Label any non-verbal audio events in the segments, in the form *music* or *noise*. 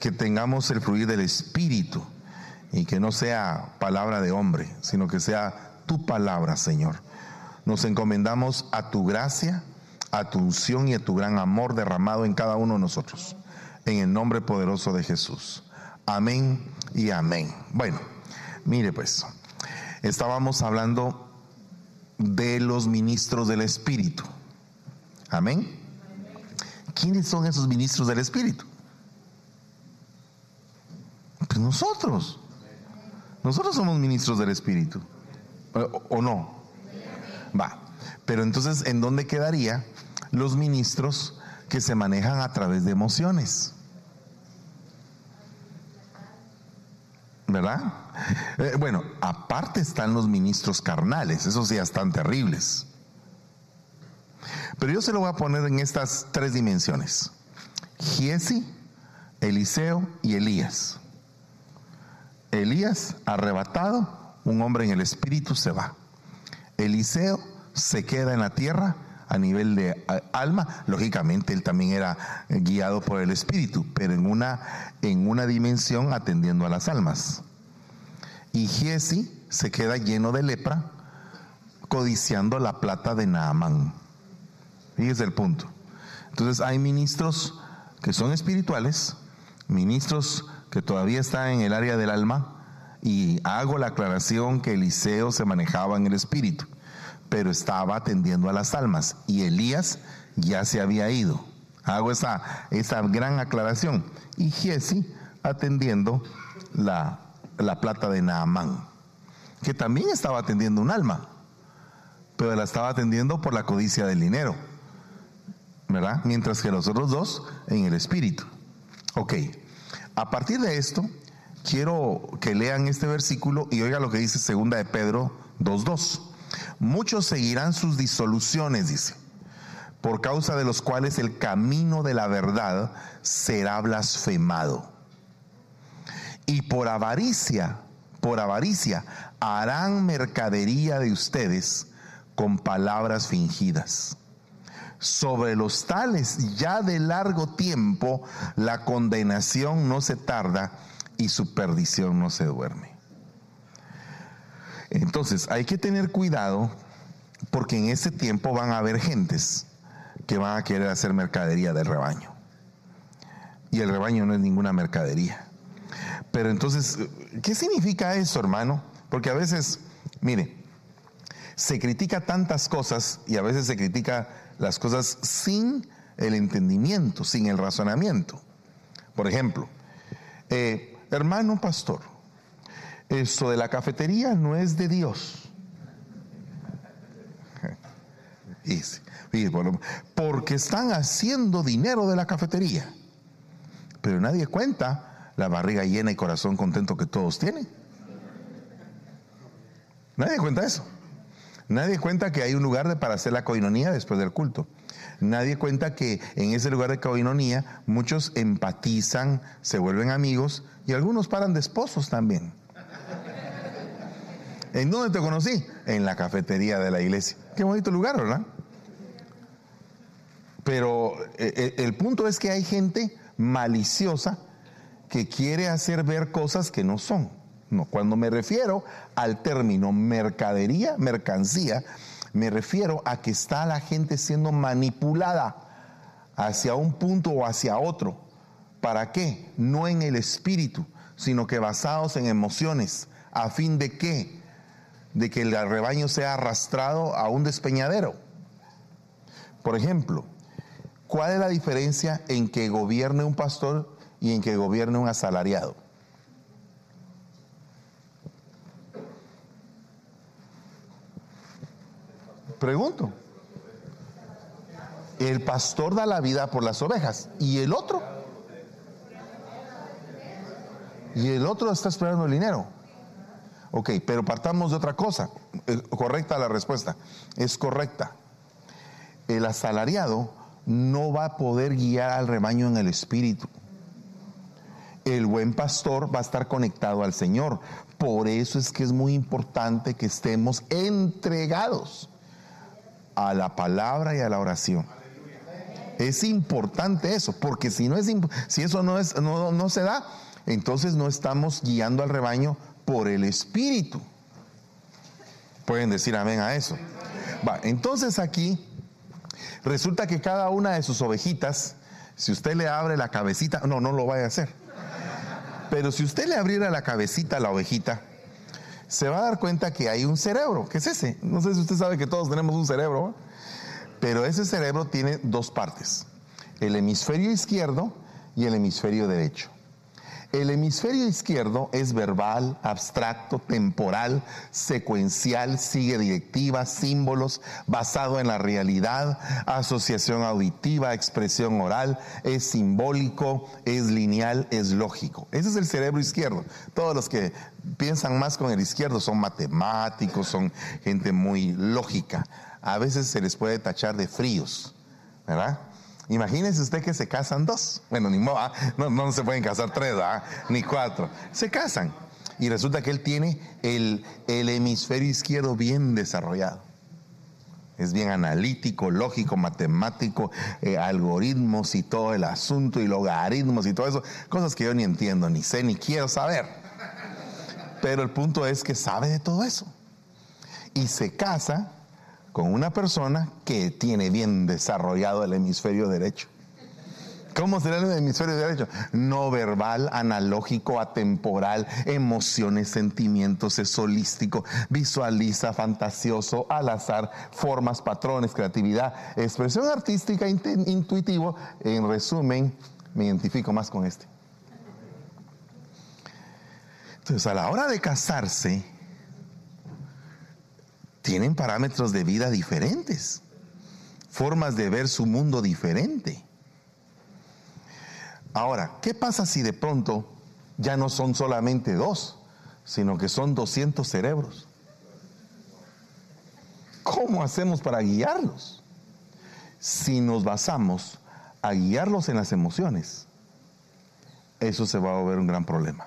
Que tengamos el fluir del Espíritu y que no sea palabra de hombre, sino que sea tu palabra, Señor. Nos encomendamos a tu gracia, a tu unción y a tu gran amor derramado en cada uno de nosotros. En el nombre poderoso de Jesús. Amén y amén. Bueno, mire pues, estábamos hablando de los ministros del Espíritu. Amén. ¿Quiénes son esos ministros del Espíritu? Pues nosotros. Nosotros somos ministros del Espíritu. ¿O, no? Va. Pero entonces, ¿en dónde quedaría los ministros que se manejan a través de emociones? ¿Verdad? Eh, bueno, aparte están los ministros carnales, esos ya están terribles. Pero yo se lo voy a poner en estas tres dimensiones. Giesi, Eliseo y Elías. Elías, arrebatado, un hombre en el espíritu se va. Eliseo se queda en la tierra a nivel de alma. Lógicamente él también era guiado por el espíritu, pero en una, en una dimensión atendiendo a las almas. Y Giesi se queda lleno de lepra, codiciando la plata de Naamán. Fíjese el punto. Entonces hay ministros que son espirituales, ministros que todavía están en el área del alma, y hago la aclaración que Eliseo se manejaba en el espíritu, pero estaba atendiendo a las almas, y Elías ya se había ido. Hago esa, esa gran aclaración. Y Giesi atendiendo la, la plata de Naamán, que también estaba atendiendo un alma, pero la estaba atendiendo por la codicia del dinero. Mientras que los otros dos en el espíritu. Ok, a partir de esto, quiero que lean este versículo y oiga lo que dice segunda de Pedro 2.2. Muchos seguirán sus disoluciones, dice, por causa de los cuales el camino de la verdad será blasfemado. Y por avaricia, por avaricia, harán mercadería de ustedes con palabras fingidas sobre los tales ya de largo tiempo la condenación no se tarda y su perdición no se duerme. Entonces hay que tener cuidado porque en ese tiempo van a haber gentes que van a querer hacer mercadería del rebaño. Y el rebaño no es ninguna mercadería. Pero entonces, ¿qué significa eso, hermano? Porque a veces, mire, se critica tantas cosas y a veces se critica las cosas sin el entendimiento, sin el razonamiento. Por ejemplo, eh, hermano pastor, esto de la cafetería no es de Dios. *laughs* porque están haciendo dinero de la cafetería. Pero nadie cuenta la barriga llena y corazón contento que todos tienen. Nadie cuenta eso. Nadie cuenta que hay un lugar para hacer la coinonía después del culto. Nadie cuenta que en ese lugar de coinonía muchos empatizan, se vuelven amigos y algunos paran de esposos también. ¿En dónde te conocí? En la cafetería de la iglesia. Qué bonito lugar, ¿verdad? Pero eh, eh, el punto es que hay gente maliciosa que quiere hacer ver cosas que no son. Cuando me refiero al término mercadería, mercancía, me refiero a que está la gente siendo manipulada hacia un punto o hacia otro. ¿Para qué? No en el espíritu, sino que basados en emociones. ¿A fin de qué? De que el rebaño sea arrastrado a un despeñadero. Por ejemplo, ¿cuál es la diferencia en que gobierne un pastor y en que gobierne un asalariado? Pregunto. El pastor da la vida por las ovejas. ¿Y el otro? Y el otro está esperando el dinero. Ok, pero partamos de otra cosa. Eh, correcta la respuesta. Es correcta. El asalariado no va a poder guiar al rebaño en el espíritu. El buen pastor va a estar conectado al Señor. Por eso es que es muy importante que estemos entregados a la palabra y a la oración. Es importante eso, porque si, no es, si eso no, es, no, no se da, entonces no estamos guiando al rebaño por el Espíritu. Pueden decir amén a eso. Va, entonces aquí resulta que cada una de sus ovejitas, si usted le abre la cabecita, no, no lo vaya a hacer. Pero si usted le abriera la cabecita a la ovejita, se va a dar cuenta que hay un cerebro, que es ese. No sé si usted sabe que todos tenemos un cerebro, pero ese cerebro tiene dos partes, el hemisferio izquierdo y el hemisferio derecho. El hemisferio izquierdo es verbal, abstracto, temporal, secuencial, sigue directivas, símbolos, basado en la realidad, asociación auditiva, expresión oral, es simbólico, es lineal, es lógico. Ese es el cerebro izquierdo. Todos los que piensan más con el izquierdo son matemáticos, son gente muy lógica. A veces se les puede tachar de fríos, ¿verdad? Imagínese usted que se casan dos. Bueno, ni modo, ¿ah? no, se pueden casar tres, ¿ah? ni cuatro. Se casan. Y resulta que él tiene el, hemisferio izquierdo bien desarrollado. Es bien analítico, lógico, matemático, eh, algoritmos y todo el asunto y logaritmos y todo eso. Cosas que yo ni entiendo, ni sé, ni quiero saber. Pero el punto es que sabe de todo eso. Y se casa con una persona que tiene bien desarrollado el hemisferio derecho. ¿Cómo será el hemisferio derecho? No verbal, analógico, atemporal, emociones, sentimientos, es holístico, visualiza, fantasioso, al azar, formas, patrones, creatividad, expresión artística, intuitivo. En resumen, me identifico más con este. Entonces, a la hora de casarse, tienen parámetros de vida diferentes, formas de ver su mundo diferente. Ahora, ¿qué pasa si de pronto ya no son solamente dos, sino que son 200 cerebros? ¿Cómo hacemos para guiarlos? Si nos basamos a guiarlos en las emociones, eso se va a volver un gran problema.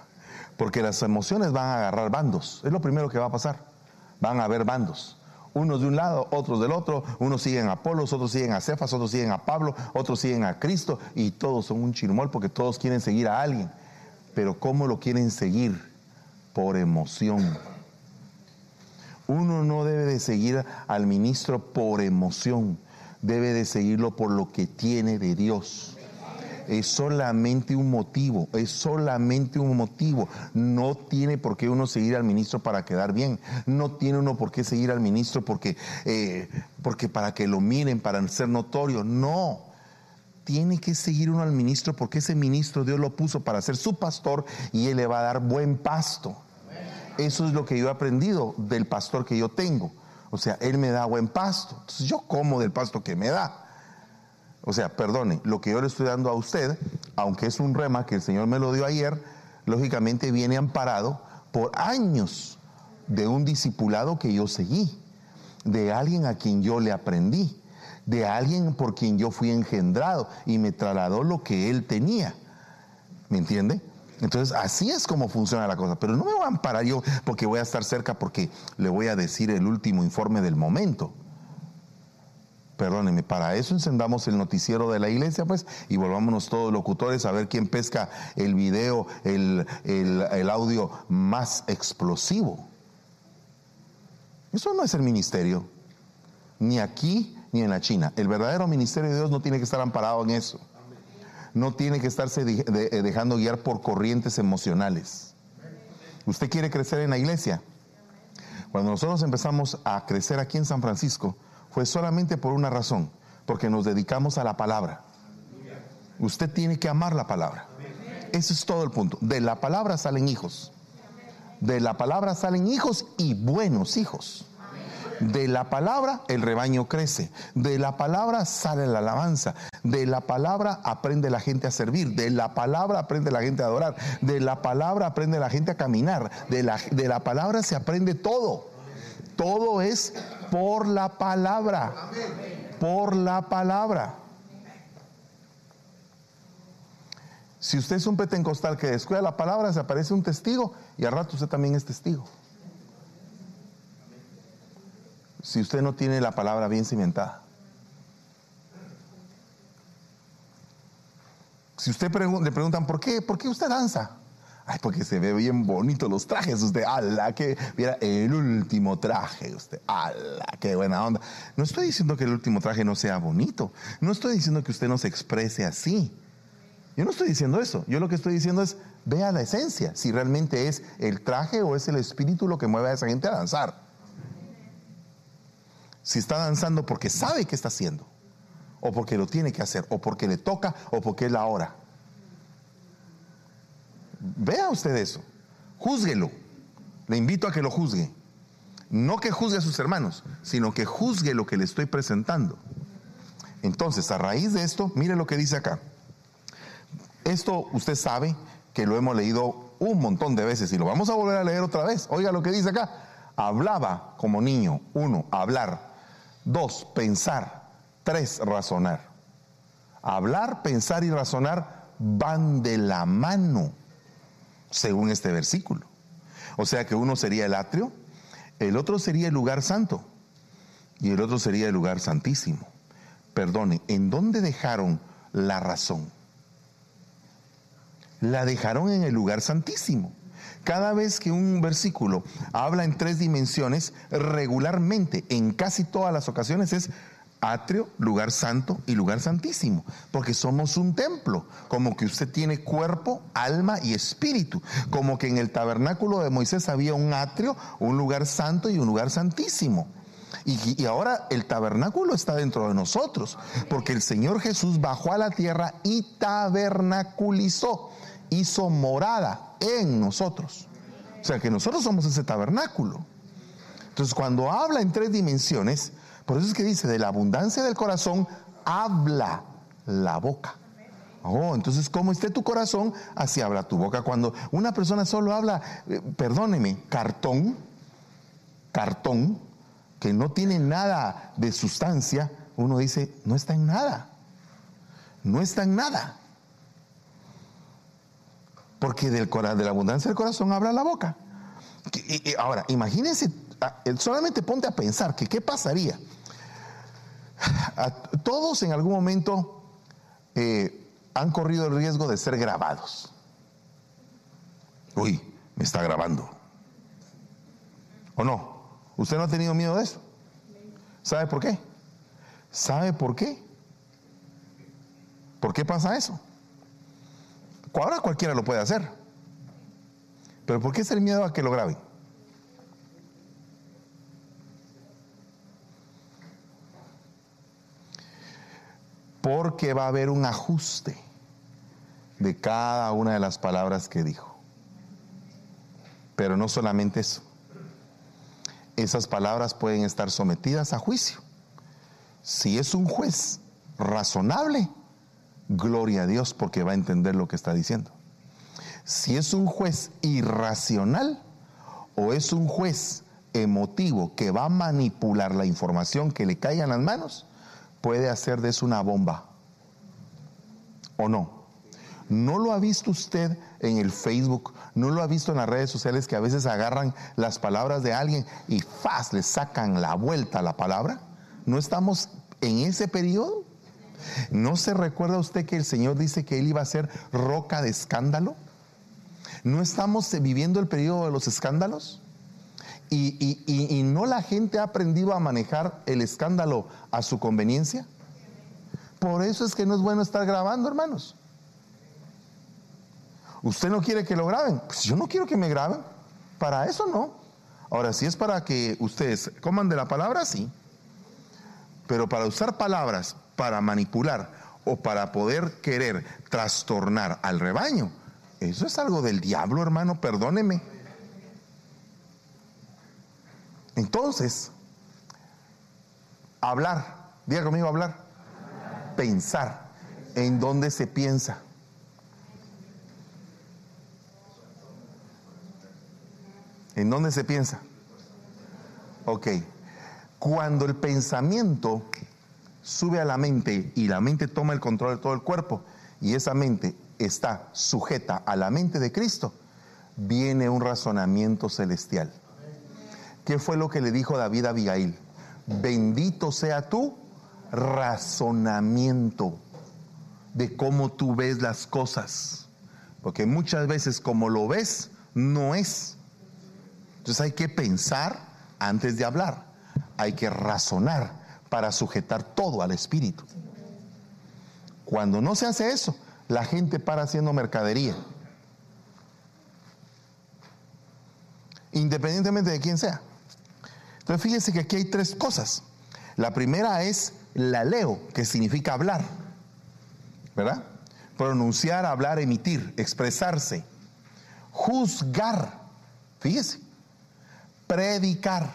Porque las emociones van a agarrar bandos, es lo primero que va a pasar van a haber bandos. Unos de un lado, otros del otro, unos siguen a Apolos, otros siguen a Cefas, otros siguen a Pablo, otros siguen a Cristo y todos son un chirmol porque todos quieren seguir a alguien. Pero ¿cómo lo quieren seguir? Por emoción. Uno no debe de seguir al ministro por emoción, debe de seguirlo por lo que tiene de Dios es solamente un motivo, es solamente un motivo. No tiene por qué uno seguir al ministro para quedar bien, no tiene uno por qué seguir al ministro porque, eh, porque para que lo miren, para ser notorio, no. Tiene que seguir uno al ministro porque ese ministro Dios lo puso para ser su pastor y él le va a dar buen pasto. Eso es lo que yo he aprendido del pastor que yo tengo. O sea, él me da buen pasto. Entonces yo como del pasto que me da. O sea, perdone, lo que yo le estoy dando a usted, aunque es un rema que el Señor me lo dio ayer, lógicamente viene amparado por años de un discipulado que yo seguí, de alguien a quien yo le aprendí, de alguien por quien yo fui engendrado y me trasladó lo que él tenía. ¿Me entiende? Entonces, así es como funciona la cosa. Pero no me voy a amparar yo porque voy a estar cerca porque le voy a decir el último informe del momento. Perdónenme, para eso encendamos el noticiero de la iglesia, pues, y volvámonos todos locutores a ver quién pesca el video, el, el audio más explosivo. Eso no es el ministerio, ni aquí ni en la China. El verdadero ministerio de Dios no tiene que estar amparado en eso. No tiene que estarse eh, dejando guiar por corrientes emocionales. ¿Usted quiere crecer en la iglesia? Cuando nosotros empezamos a crecer aquí en San Francisco, fue solamente por una razón, porque nos dedicamos a la palabra. Usted tiene que amar la palabra. Ese es todo el punto. De la palabra salen hijos. De la palabra salen hijos y buenos hijos. De la palabra el rebaño crece. De la palabra sale la alabanza. De la palabra aprende la gente a servir. De la palabra aprende la gente a adorar. De la palabra aprende la gente a caminar. De la, de la palabra se aprende todo. Todo es por la palabra. Por la palabra. Si usted es un petencostal que descuida la palabra, se aparece un testigo y al rato usted también es testigo. Si usted no tiene la palabra bien cimentada. Si usted le preguntan, ¿por qué? ¿Por qué usted danza? Ay, porque se ve bien bonito los trajes. Usted, ala, que mira el último traje. Usted, ala, qué buena onda. No estoy diciendo que el último traje no sea bonito. No estoy diciendo que usted no se exprese así. Yo no estoy diciendo eso. Yo lo que estoy diciendo es, vea la esencia. Si realmente es el traje o es el espíritu lo que mueve a esa gente a danzar. Si está danzando porque sabe qué está haciendo. O porque lo tiene que hacer. O porque le toca. O porque es la hora. Vea usted eso. Júzguelo. Le invito a que lo juzgue. No que juzgue a sus hermanos, sino que juzgue lo que le estoy presentando. Entonces, a raíz de esto, mire lo que dice acá. Esto usted sabe que lo hemos leído un montón de veces y lo vamos a volver a leer otra vez. Oiga lo que dice acá. Hablaba como niño. Uno, hablar. Dos, pensar. Tres, razonar. Hablar, pensar y razonar van de la mano según este versículo. O sea que uno sería el atrio, el otro sería el lugar santo y el otro sería el lugar santísimo. Perdone, ¿en dónde dejaron la razón? La dejaron en el lugar santísimo. Cada vez que un versículo habla en tres dimensiones, regularmente, en casi todas las ocasiones, es atrio, lugar santo y lugar santísimo, porque somos un templo, como que usted tiene cuerpo, alma y espíritu, como que en el tabernáculo de Moisés había un atrio, un lugar santo y un lugar santísimo. Y, ahora el tabernáculo está dentro de nosotros, porque el Señor Jesús bajó a la tierra y tabernaculizó, hizo morada en nosotros. O sea que nosotros somos ese tabernáculo. Entonces cuando habla en tres dimensiones, por eso es que dice, de la abundancia del corazón habla la boca. Oh, entonces, ¿cómo esté tu corazón? Así habla tu boca. Cuando una persona solo habla, eh, perdóneme, cartón, cartón, que no tiene nada de sustancia, uno dice, no está en nada. No está en nada. Porque del, de la abundancia del corazón habla la boca. Ahora, imagínense, ah, solamente ponte a pensar que qué pasaría *laughs* todos en algún momento eh, han corrido el riesgo de ser grabados. Uy, me está grabando. ¿O no? ¿Usted no ha tenido miedo de eso? ¿Sabe por qué? ¿Sabe por qué? ¿Por qué pasa eso? Ahora cualquiera lo puede hacer. Pero ¿por qué es el miedo a que lo graben? Porque va a haber un ajuste de cada una de las palabras que dijo. Pero no solamente eso. Esas palabras pueden estar sometidas a juicio. Si es un juez razonable, gloria a Dios porque va a entender lo que está diciendo. Si es un juez irracional o es un juez emotivo que va a manipular la información que le caiga en las manos, puede hacer de eso una bomba. ¿O no? ¿No lo ha visto usted en el Facebook? ¿No lo ha visto en las redes sociales que a veces agarran las palabras de alguien y ¡faz! le sacan la vuelta a la palabra? ¿No estamos en ese periodo? ¿No se recuerda usted que el Señor dice que Él iba a ser roca de escándalo? ¿No estamos viviendo el periodo de los escándalos? Y, no la gente ha aprendido a manejar el escándalo a su conveniencia. Por eso es que no es bueno estar grabando, hermanos. ¿Usted no quiere que lo graben? Pues yo no quiero que me graben. Para eso no. Ahora, si es para que ustedes coman de la palabra, sí. Pero para usar palabras para manipular o para poder querer trastornar al rebaño, eso es algo del diablo, hermano, perdóneme. Entonces, hablar, diga conmigo hablar, pensar, ¿en dónde se piensa? ¿En dónde se piensa? Ok. Cuando el pensamiento sube a la mente y la mente toma el control de todo el cuerpo y esa mente está sujeta a la mente de Cristo, viene un razonamiento celestial. ¿Qué fue lo que le dijo David a Abigail? Bendito sea tu razonamiento. de cómo tú ves las cosas. Porque muchas veces como lo ves, no es. Entonces hay que pensar antes de hablar. Hay que razonar para sujetar todo al espíritu. Cuando no se hace eso, la gente para haciendo mercadería. Independientemente de quién sea. Entonces fíjese que aquí hay tres cosas. La primera es la leo, que significa hablar. ¿Verdad? Pronunciar, hablar, emitir, expresarse. Juzgar. Fíjese. Predicar.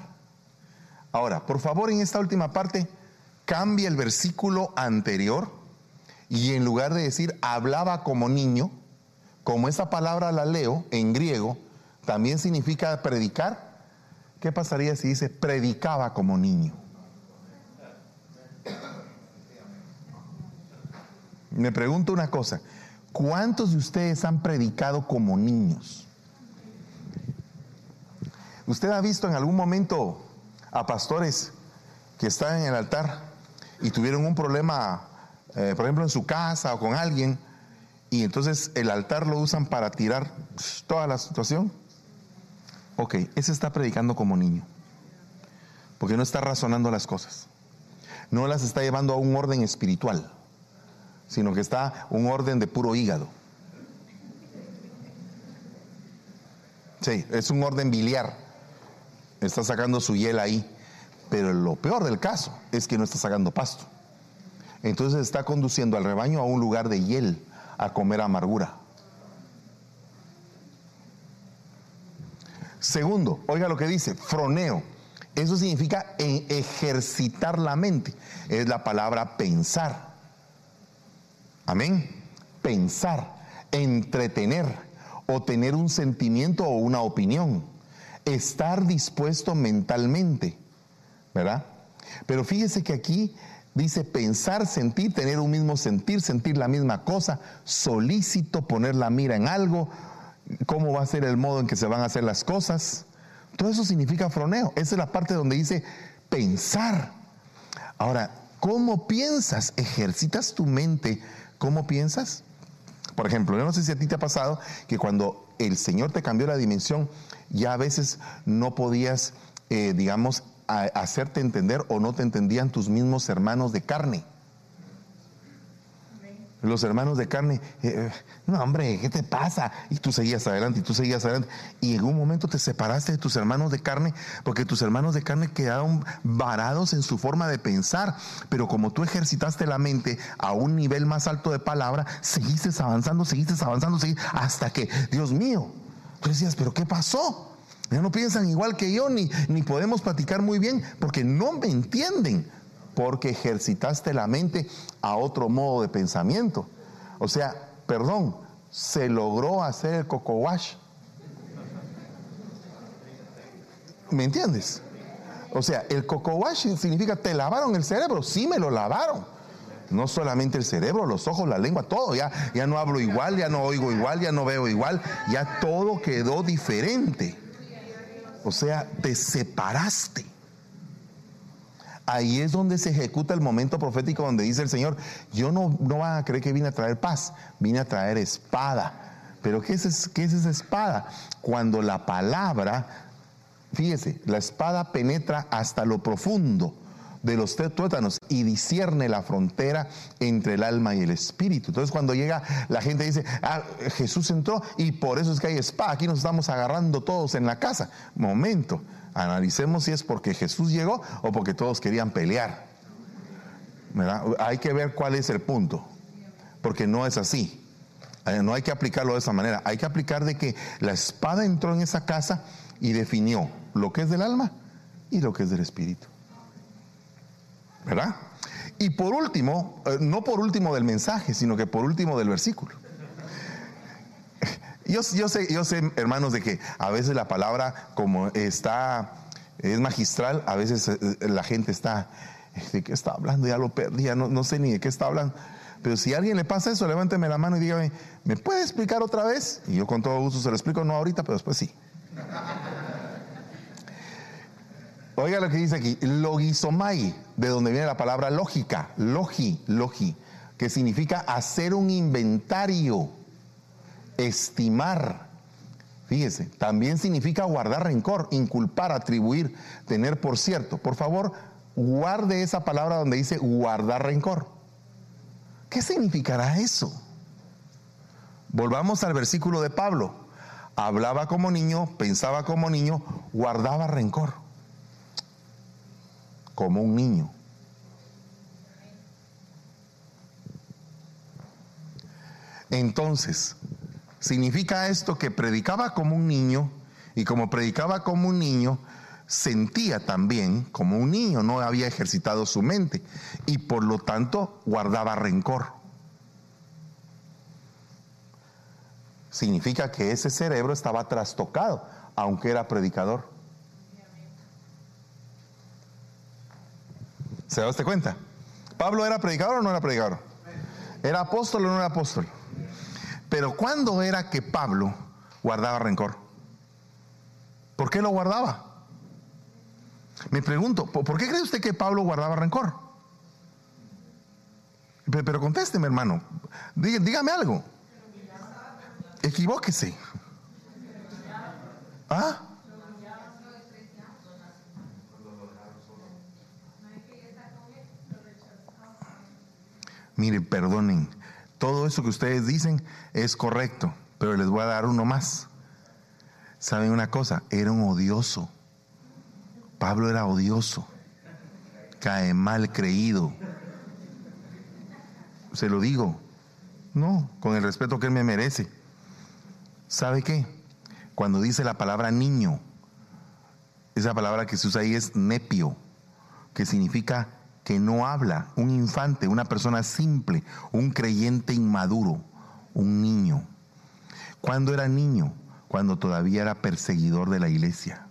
Ahora, por favor, en esta última parte, cambia el versículo anterior y en lugar de decir hablaba como niño, como esa palabra la leo en griego, también significa predicar. ¿Qué pasaría si dice predicaba como niño? Me pregunto una cosa, ¿cuántos de ustedes han predicado como niños? ¿Usted ha visto en algún momento a pastores que están en el altar y tuvieron un problema, eh, por ejemplo, en su casa o con alguien, y entonces el altar lo usan para tirar toda la situación? Ok, ese está predicando como niño, porque no está razonando las cosas, no las está llevando a un orden espiritual sino que está un orden de puro hígado. Sí, es un orden biliar. Está sacando su hiel ahí. Pero lo peor del caso es que no está sacando pasto. Entonces está conduciendo al rebaño a un lugar de hiel, a comer amargura. Segundo, oiga lo que dice, froneo. Eso significa ejercitar la mente. Es la palabra pensar. Amén. Pensar, entretener o tener un sentimiento o una opinión. Estar dispuesto mentalmente, ¿verdad? Pero fíjese que aquí dice pensar, sentir, tener un mismo sentir, sentir la misma cosa, solícito, poner la mira en algo, cómo va a ser el modo en que se van a hacer las cosas. Todo eso significa froneo. Esa es la parte donde dice pensar. Ahora, ¿cómo piensas? Ejercitas tu mente ¿Cómo piensas? Por ejemplo, yo no sé si a ti te ha pasado que cuando el Señor te cambió la dimensión, ya a veces no podías, eh, digamos, hacerte entender o no te entendían tus mismos hermanos de carne los hermanos de carne, eh, eh, no hombre, ¿qué te pasa? Y tú seguías adelante y tú seguías adelante. Y en un momento te separaste de tus hermanos de carne porque tus hermanos de carne quedaron varados en su forma de pensar. Pero como tú ejercitaste la mente a un nivel más alto de palabra, seguiste avanzando, seguiste avanzando, seguiste, hasta que, Dios mío, tú decías, pero ¿qué pasó? Ya no piensan igual que yo, ni, ni podemos platicar muy bien porque no me entienden porque ejercitaste la mente a otro modo de pensamiento. O sea, perdón, se logró hacer el coco wash. ¿Me entiendes? O sea, el coco wash significa te lavaron el cerebro, sí me lo lavaron. No solamente el cerebro, los ojos, la lengua, todo. Ya, ya no hablo igual, ya no oigo igual, ya no veo igual, ya todo quedó diferente. O sea, te separaste. Ahí es donde se ejecuta el momento profético donde dice el Señor, yo no, no van a creer que vine a traer paz, vine a traer espada. Pero ¿qué es, qué es esa espada? Cuando la palabra, fíjese, la espada penetra hasta lo profundo de los tuétanos y discierne la frontera entre el alma y el espíritu. Entonces cuando llega la gente dice, ah, Jesús entró y por eso es que hay espada, aquí nos estamos agarrando todos en la casa. Momento, Analicemos si es porque Jesús llegó o porque todos querían pelear. Hay que ver cuál es el punto, porque no es así. Eh, no hay que aplicarlo de esa manera. Hay que aplicar de que la espada entró en esa casa y definió lo que es del alma y lo que es del espíritu. ¿Verdad? Y por último, eh, no por último del mensaje, sino que por último del versículo. Yo, sé, yo sé, hermanos, de que a veces la palabra como está, es magistral, a veces eh, la gente está, ¿de qué está hablando? Ya lo perdí, no, no sé ni de qué está hablando. Pero si a alguien le pasa eso, levánteme la mano y dígame, ¿me puede explicar otra vez? Y yo con todo gusto se lo explico, no ahorita, pero después sí. Oiga lo que dice aquí, logisomai, de donde viene la palabra lógica, logi, logi, que significa hacer un inventario, estimar. Fíjese, también significa guardar rencor, inculpar, atribuir, tener por cierto. Por favor, guarde esa palabra donde dice guardar rencor. ¿Qué significará eso? Volvamos al versículo de Pablo. Hablaba como niño, pensaba como niño, guardaba rencor. Como un niño. Entonces, significa esto que predicaba como un niño y como predicaba como un niño, sentía también como un niño, no había ejercitado su mente y por lo tanto guardaba rencor. Significa que ese cerebro estaba trastocado, aunque era predicador. ¿Se da usted cuenta? ¿Pablo era predicador o no era predicador? ¿Era apóstol o no era apóstol? Pero ¿cuándo era que Pablo guardaba rencor? ¿Por qué lo guardaba? Me pregunto, ¿por qué cree usted que Pablo guardaba rencor? Pero, contésteme, hermano. Dígame algo. Equivóquese. ¿Ah? Mire, perdonen. Todo eso que ustedes dicen es correcto, pero les voy a dar uno más. ¿Saben una cosa? Era un odioso. Pablo era odioso, cae mal creído. Se lo digo, no, con el respeto que él me merece. ¿Sabe qué? Cuando dice la palabra niño, esa palabra que se usa ahí es nepio, que significa que no habla, un infante, una persona simple, un creyente inmaduro, un niño. ¿Cuándo era niño? Cuando todavía era perseguidor de la iglesia.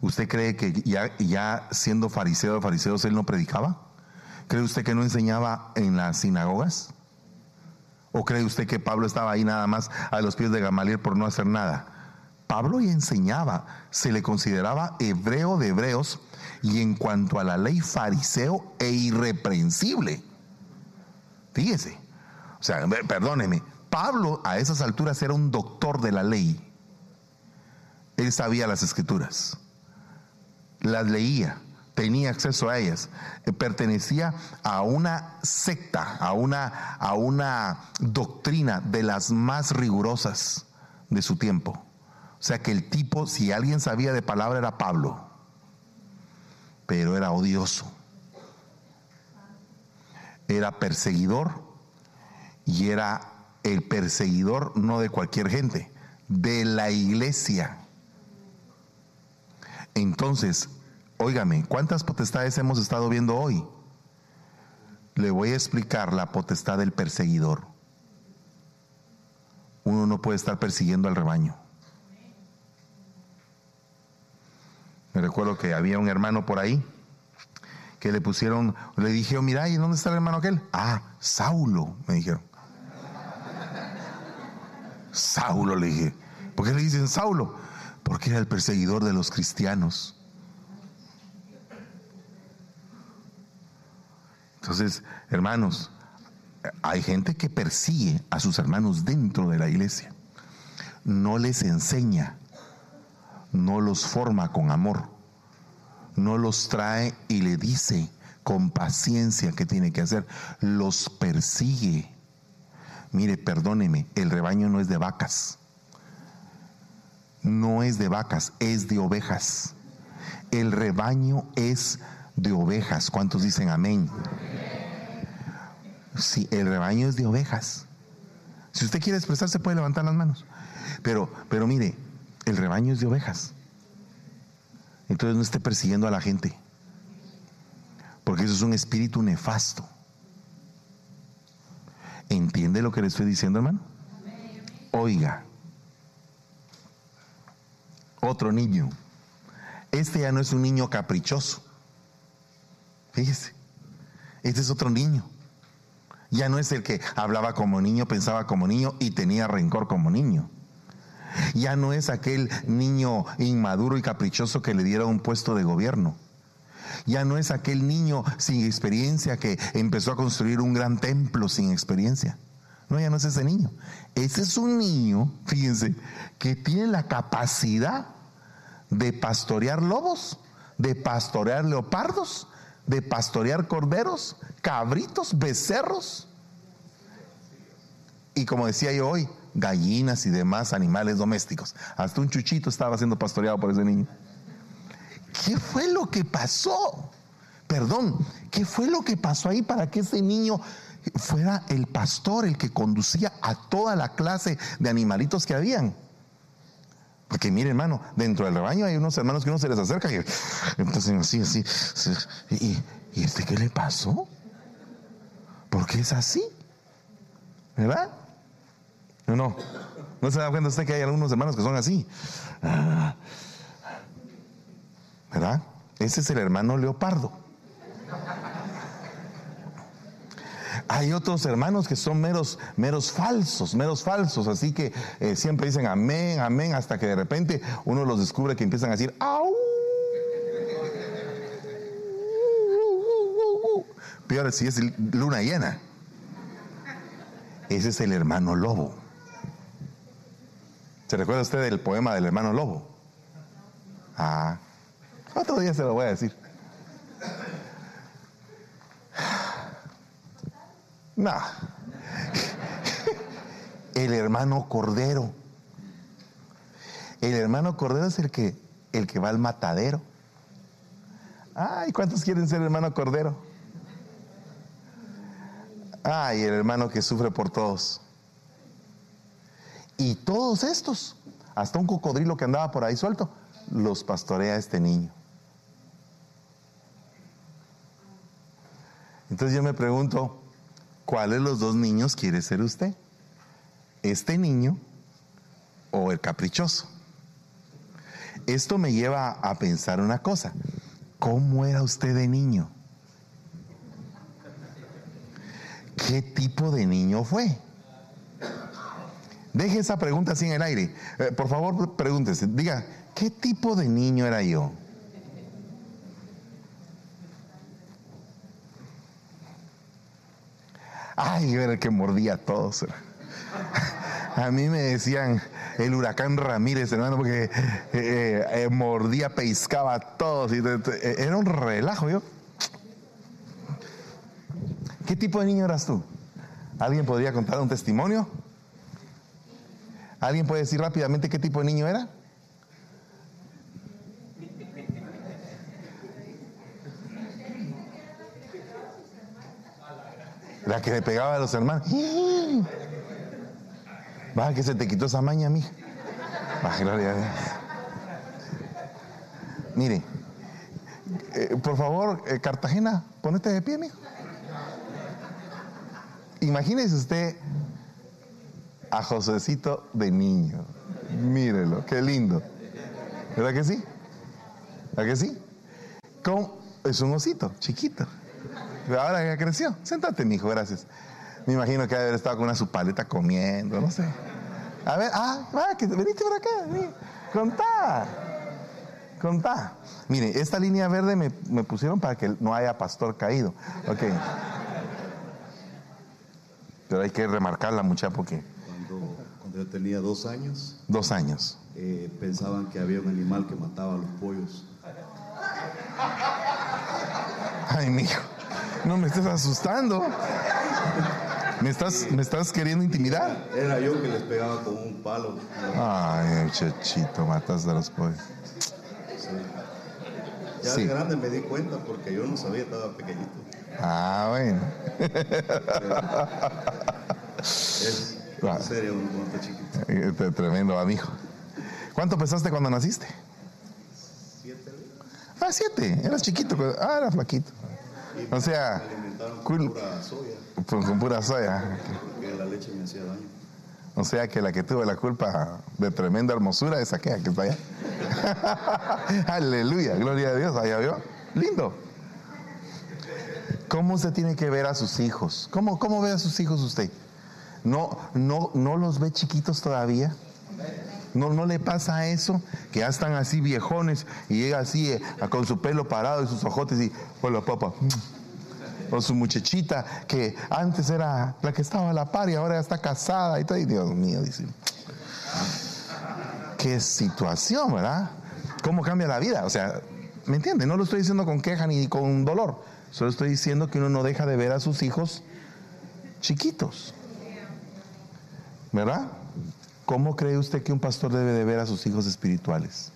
¿Usted cree que ya, ya siendo fariseo de fariseos él no predicaba? ¿Cree usted que no enseñaba en las sinagogas? ¿O cree usted que Pablo estaba ahí nada más a los pies de Gamaliel por no hacer nada? Pablo ya enseñaba, se le consideraba hebreo de hebreos y en cuanto a la ley fariseo e irreprensible. Fíjese, o sea, perdóneme, Pablo a esas alturas era un doctor de la ley. Él sabía las escrituras las leía, tenía acceso a ellas, eh, pertenecía a una secta, a una, a una doctrina de las más rigurosas de su tiempo. O sea que el tipo, si alguien sabía de palabra, era Pablo, pero era odioso, era perseguidor y era el perseguidor no de cualquier gente, de la iglesia. Entonces, óigame, ¿cuántas potestades hemos estado viendo hoy? Le voy a explicar la potestad del perseguidor. Uno no puede estar persiguiendo al rebaño. Me recuerdo que había un hermano por ahí que le pusieron, le dijeron, mira, ¿y dónde está el hermano aquel? Ah, Saulo, me dijeron. Saulo, le dije. ¿Por qué le dicen Saulo? porque era el perseguidor de los cristianos. Entonces, hermanos, hay gente que persigue a sus hermanos dentro de la iglesia. No les enseña, no los forma con amor, no los trae y le dice con paciencia qué tiene que hacer, los persigue. Mire, perdóneme, el rebaño no es de vacas no es de vacas, es de ovejas. El rebaño es de ovejas. ¿Cuántos dicen amén? Sí, el rebaño es de ovejas. Si usted quiere expresarse puede levantar las manos. Pero, pero mire, el rebaño es de ovejas. Entonces no esté persiguiendo a la gente. Porque eso es un espíritu nefasto. ¿Entiende lo que le estoy diciendo, hermano? Oiga, otro niño. Este ya no es un niño caprichoso. Fíjese, este es otro niño. Ya no es el que hablaba como niño, pensaba como niño y tenía rencor como niño. Ya no es aquel niño inmaduro y caprichoso que le diera un puesto de gobierno. Ya no es aquel niño sin experiencia que empezó a construir un gran templo sin experiencia. No, ya no es ese niño. Ese es un niño, *laughs* fíjense, que tiene la capacidad de pastorear lobos, de pastorear leopardos, de pastorear corderos, cabritos, becerros. Y como decía yo hoy, gallinas y demás animales domésticos. Hasta un chuchito estaba siendo pastoreado por ese niño. ¿Qué fue lo que pasó? Perdón, ¿qué fue lo que pasó ahí para que ese niño fuera el pastor el que conducía a toda la clase de animalitos que habían? Porque mire, hermano, dentro del rebaño hay unos hermanos que uno se les acerca y entonces así, así. ¿Y, ¿y este qué le pasó? ¿Por qué es así? ¿Verdad? No, no. ¿No se da cuenta usted que hay algunos hermanos que son así? Ah. ¿Verdad? Ese es el hermano leopardo. Hay otros hermanos que son meros, meros falsos, meros falsos, así que eh, siempre dicen amén, amén, hasta que de repente uno los descubre que empiezan a decir ¡au! Peor si es luna llena. Ese es el hermano lobo. ¿Se recuerda usted del poema del hermano lobo? Ah, otro día se lo voy a decir. No. El hermano Cordero. El hermano Cordero es el que, el que va al matadero. Ay, ¿cuántos quieren ser hermano Cordero? Ay, el hermano que sufre por todos. Y todos estos, hasta un cocodrilo que andaba por ahí suelto, los pastorea este niño. Entonces yo me pregunto, ¿cuál de los dos niños quiere ser usted? ¿Este niño o el caprichoso? Esto me lleva a pensar una cosa. ¿Cómo era usted de niño? ¿Qué tipo de niño fue? Deje esa pregunta así en el aire. Eh, por favor, pregúntese. Diga, ¿qué tipo de niño era yo? Ay, era el que mordía a todos. A mí me decían el huracán Ramírez, hermano, porque eh, eh, mordía, pescaba a todos. Era un relajo yo. ¿Qué tipo de niño eras tú? ¿Alguien podría contar un testimonio? ¿Alguien puede decir rápidamente qué tipo de niño era? La que le pegaba a los hermanos. Baja que se te quitó esa maña, mija. Baja, gloria a Dios. Mire, eh, por favor, eh, Cartagena, ponete de pie, mijo. Imagínese usted a Josecito de niño. Mírelo, qué lindo. ¿Verdad que sí? ¿Verdad que sí? Es un osito, chiquito. Ahora ya creció. Sentate, hijo, gracias. Me imagino que haber estado con una su paleta comiendo, no sé. A ver, ah, ah que veniste por acá. Contá. Contá. Mire, esta línea verde me, me, pusieron para que no haya pastor caído. Ok. Pero hay que remarcarla, mucha, porque yo tenía dos años. Dos años. Eh, pensaban que había un animal que mataba a los pollos. Ay, mijo, no me estés asustando. ¿Me estás, ¿Me estás queriendo intimidar? Era yo que les pegaba con un palo. Ay, muchachito, mataste a los pollos. Ya de grande me di cuenta porque yo no sabía, estaba pequeñito. Ah, bueno. es, serio, un monte chiquito. Eh, tremendo, amigo. ¿Cuánto pesaste cuando naciste? Siete. Ah, siete. Eras chiquito. Ah, era flaquito. o sea, con pura soya. Con, pura soya. Porque la leche me hacía daño. O sea que la que tuvo la culpa de tremenda hermosura es aquella que está allá. *laughs* Aleluya, gloria a Dios. Allá vio. Lindo. ¿Cómo se tiene que ver a sus hijos? ¿Cómo, cómo ve a sus hijos usted? ¿No, no, no los ve chiquitos todavía? ¿No, ¿No le pasa eso? Que ya están así viejones y llega así eh, con su pelo parado y sus ojotes y, hola papá. O su muchachita que antes era la que estaba a la par y ahora ya está casada y todo. Y Dios mío, dice. Qué situación, ¿verdad? ¿Cómo cambia la vida? O sea, ¿me entiende? No lo estoy diciendo con queja ni con dolor. Solo estoy diciendo que uno no deja de ver a sus hijos chiquitos. ¿Verdad? ¿Cómo cree usted que un pastor debe de ver a sus hijos espirituales?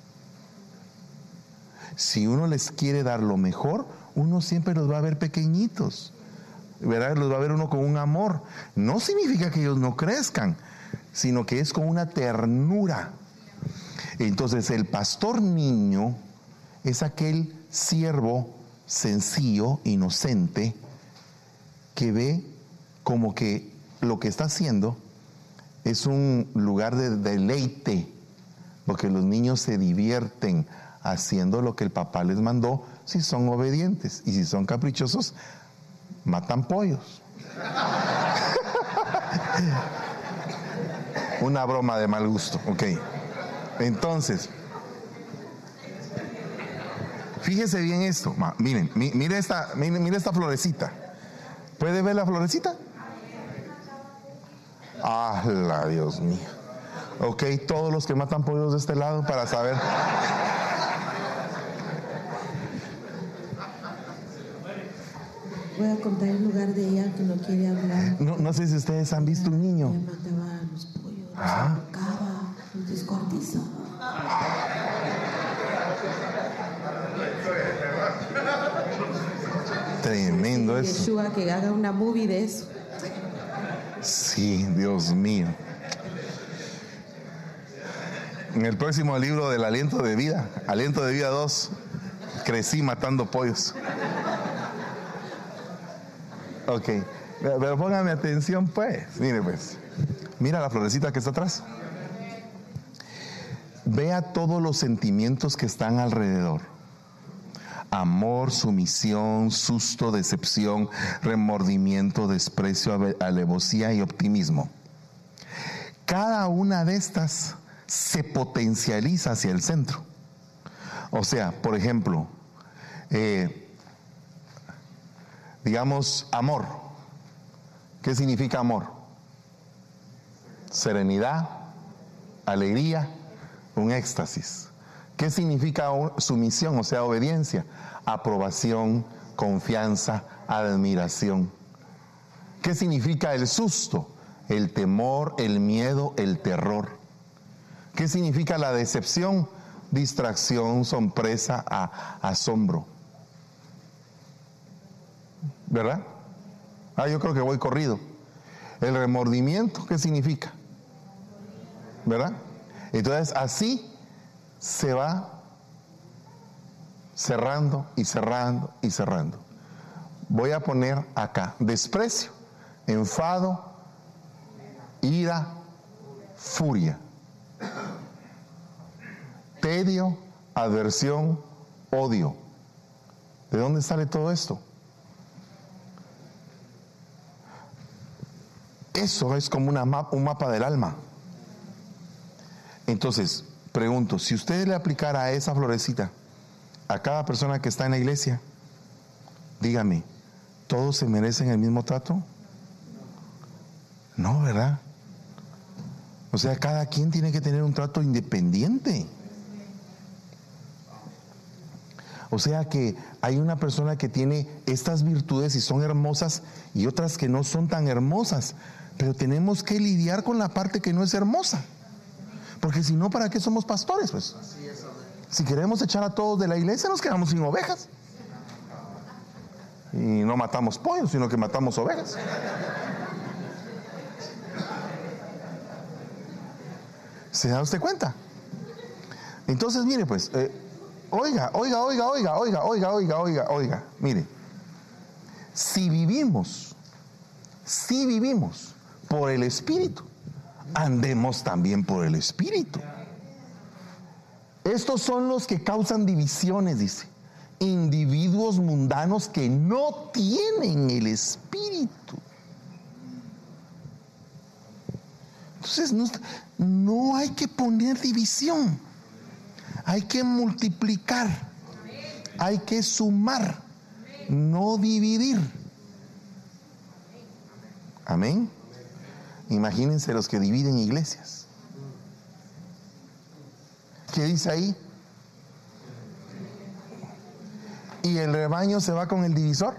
Si uno les quiere dar lo mejor, uno siempre los va a ver pequeñitos. ¿Verdad? Los va a ver uno con un amor. No significa que ellos no crezcan, sino que es con una ternura. Entonces el pastor niño es aquel siervo sencillo, inocente, que ve como que lo que está haciendo es un lugar de deleite, porque los niños se divierten haciendo lo que el papá les mandó si son obedientes y si son caprichosos, matan pollos. *laughs* Una broma de mal gusto, ok. Entonces, fíjese bien esto, miren, mire esta, mire esta florecita. ¿Puede ver la florecita? ¡Ah, Dios mío! Ok, todos los que matan pollos de este lado para saber. Voy a contar el lugar de ella que no quiere hablar. No, no sé si ustedes han visto un niño. Me mataba los pollos, los ah. los descuartizaba. Tremendo eso. Yeshua que haga una movie de eso. Sí, Dios mío. En el próximo libro del aliento de vida, aliento de vida 2, crecí matando pollos. Ok, pero póngame atención pues, mire pues, mira la florecita que está atrás. Vea todos los sentimientos que están alrededor amor, sumisión, susto, decepción, remordimiento, desprecio, alevosía y optimismo. Cada una de estas se potencializa hacia el centro. O sea, por ejemplo, eh, digamos, amor. ¿Qué significa amor? Serenidad, alegría, un éxtasis. ¿Qué significa sumisión, o sea, obediencia? Aprobación, confianza, admiración. ¿Qué significa el susto? El temor, el miedo, el terror. ¿Qué significa la decepción? Distracción, sorpresa, asombro. ¿Verdad? Ah, yo creo que voy corrido. El remordimiento, ¿qué significa? ¿Verdad? Entonces, así se va cerrando y cerrando y cerrando. Voy a poner acá desprecio, enfado, ira, furia, tedio, aversión, odio. ¿De dónde sale todo esto? Eso es como un mapa del alma. Entonces, Pregunto, si usted le aplicara a esa florecita a cada persona que está en la iglesia, dígame, ¿todos se merecen el mismo trato? No, ¿verdad? O sea, cada quien tiene que tener un trato independiente. O sea que hay una persona que tiene estas virtudes y son hermosas y otras que no son tan hermosas, pero tenemos que lidiar con la parte que no es hermosa. Porque si no, ¿para qué somos pastores? Pues? Si queremos echar a todos de la iglesia, nos quedamos sin ovejas. Y no matamos pollos, sino que matamos ovejas. ¿Se da usted cuenta? Entonces, mire, pues, oiga, oiga, oiga, oiga, oiga, oiga, oiga, oiga, oiga, mire, si vivimos, si vivimos por el Espíritu, andemos también por el Espíritu. Estos son los que causan divisiones, dice. Individuos mundanos que no tienen el Espíritu. Entonces no, no hay que poner división, hay que multiplicar, hay que sumar, no dividir. Amén. Imagínense los que dividen iglesias. ¿Qué dice ahí? Y el rebaño se va con el divisor.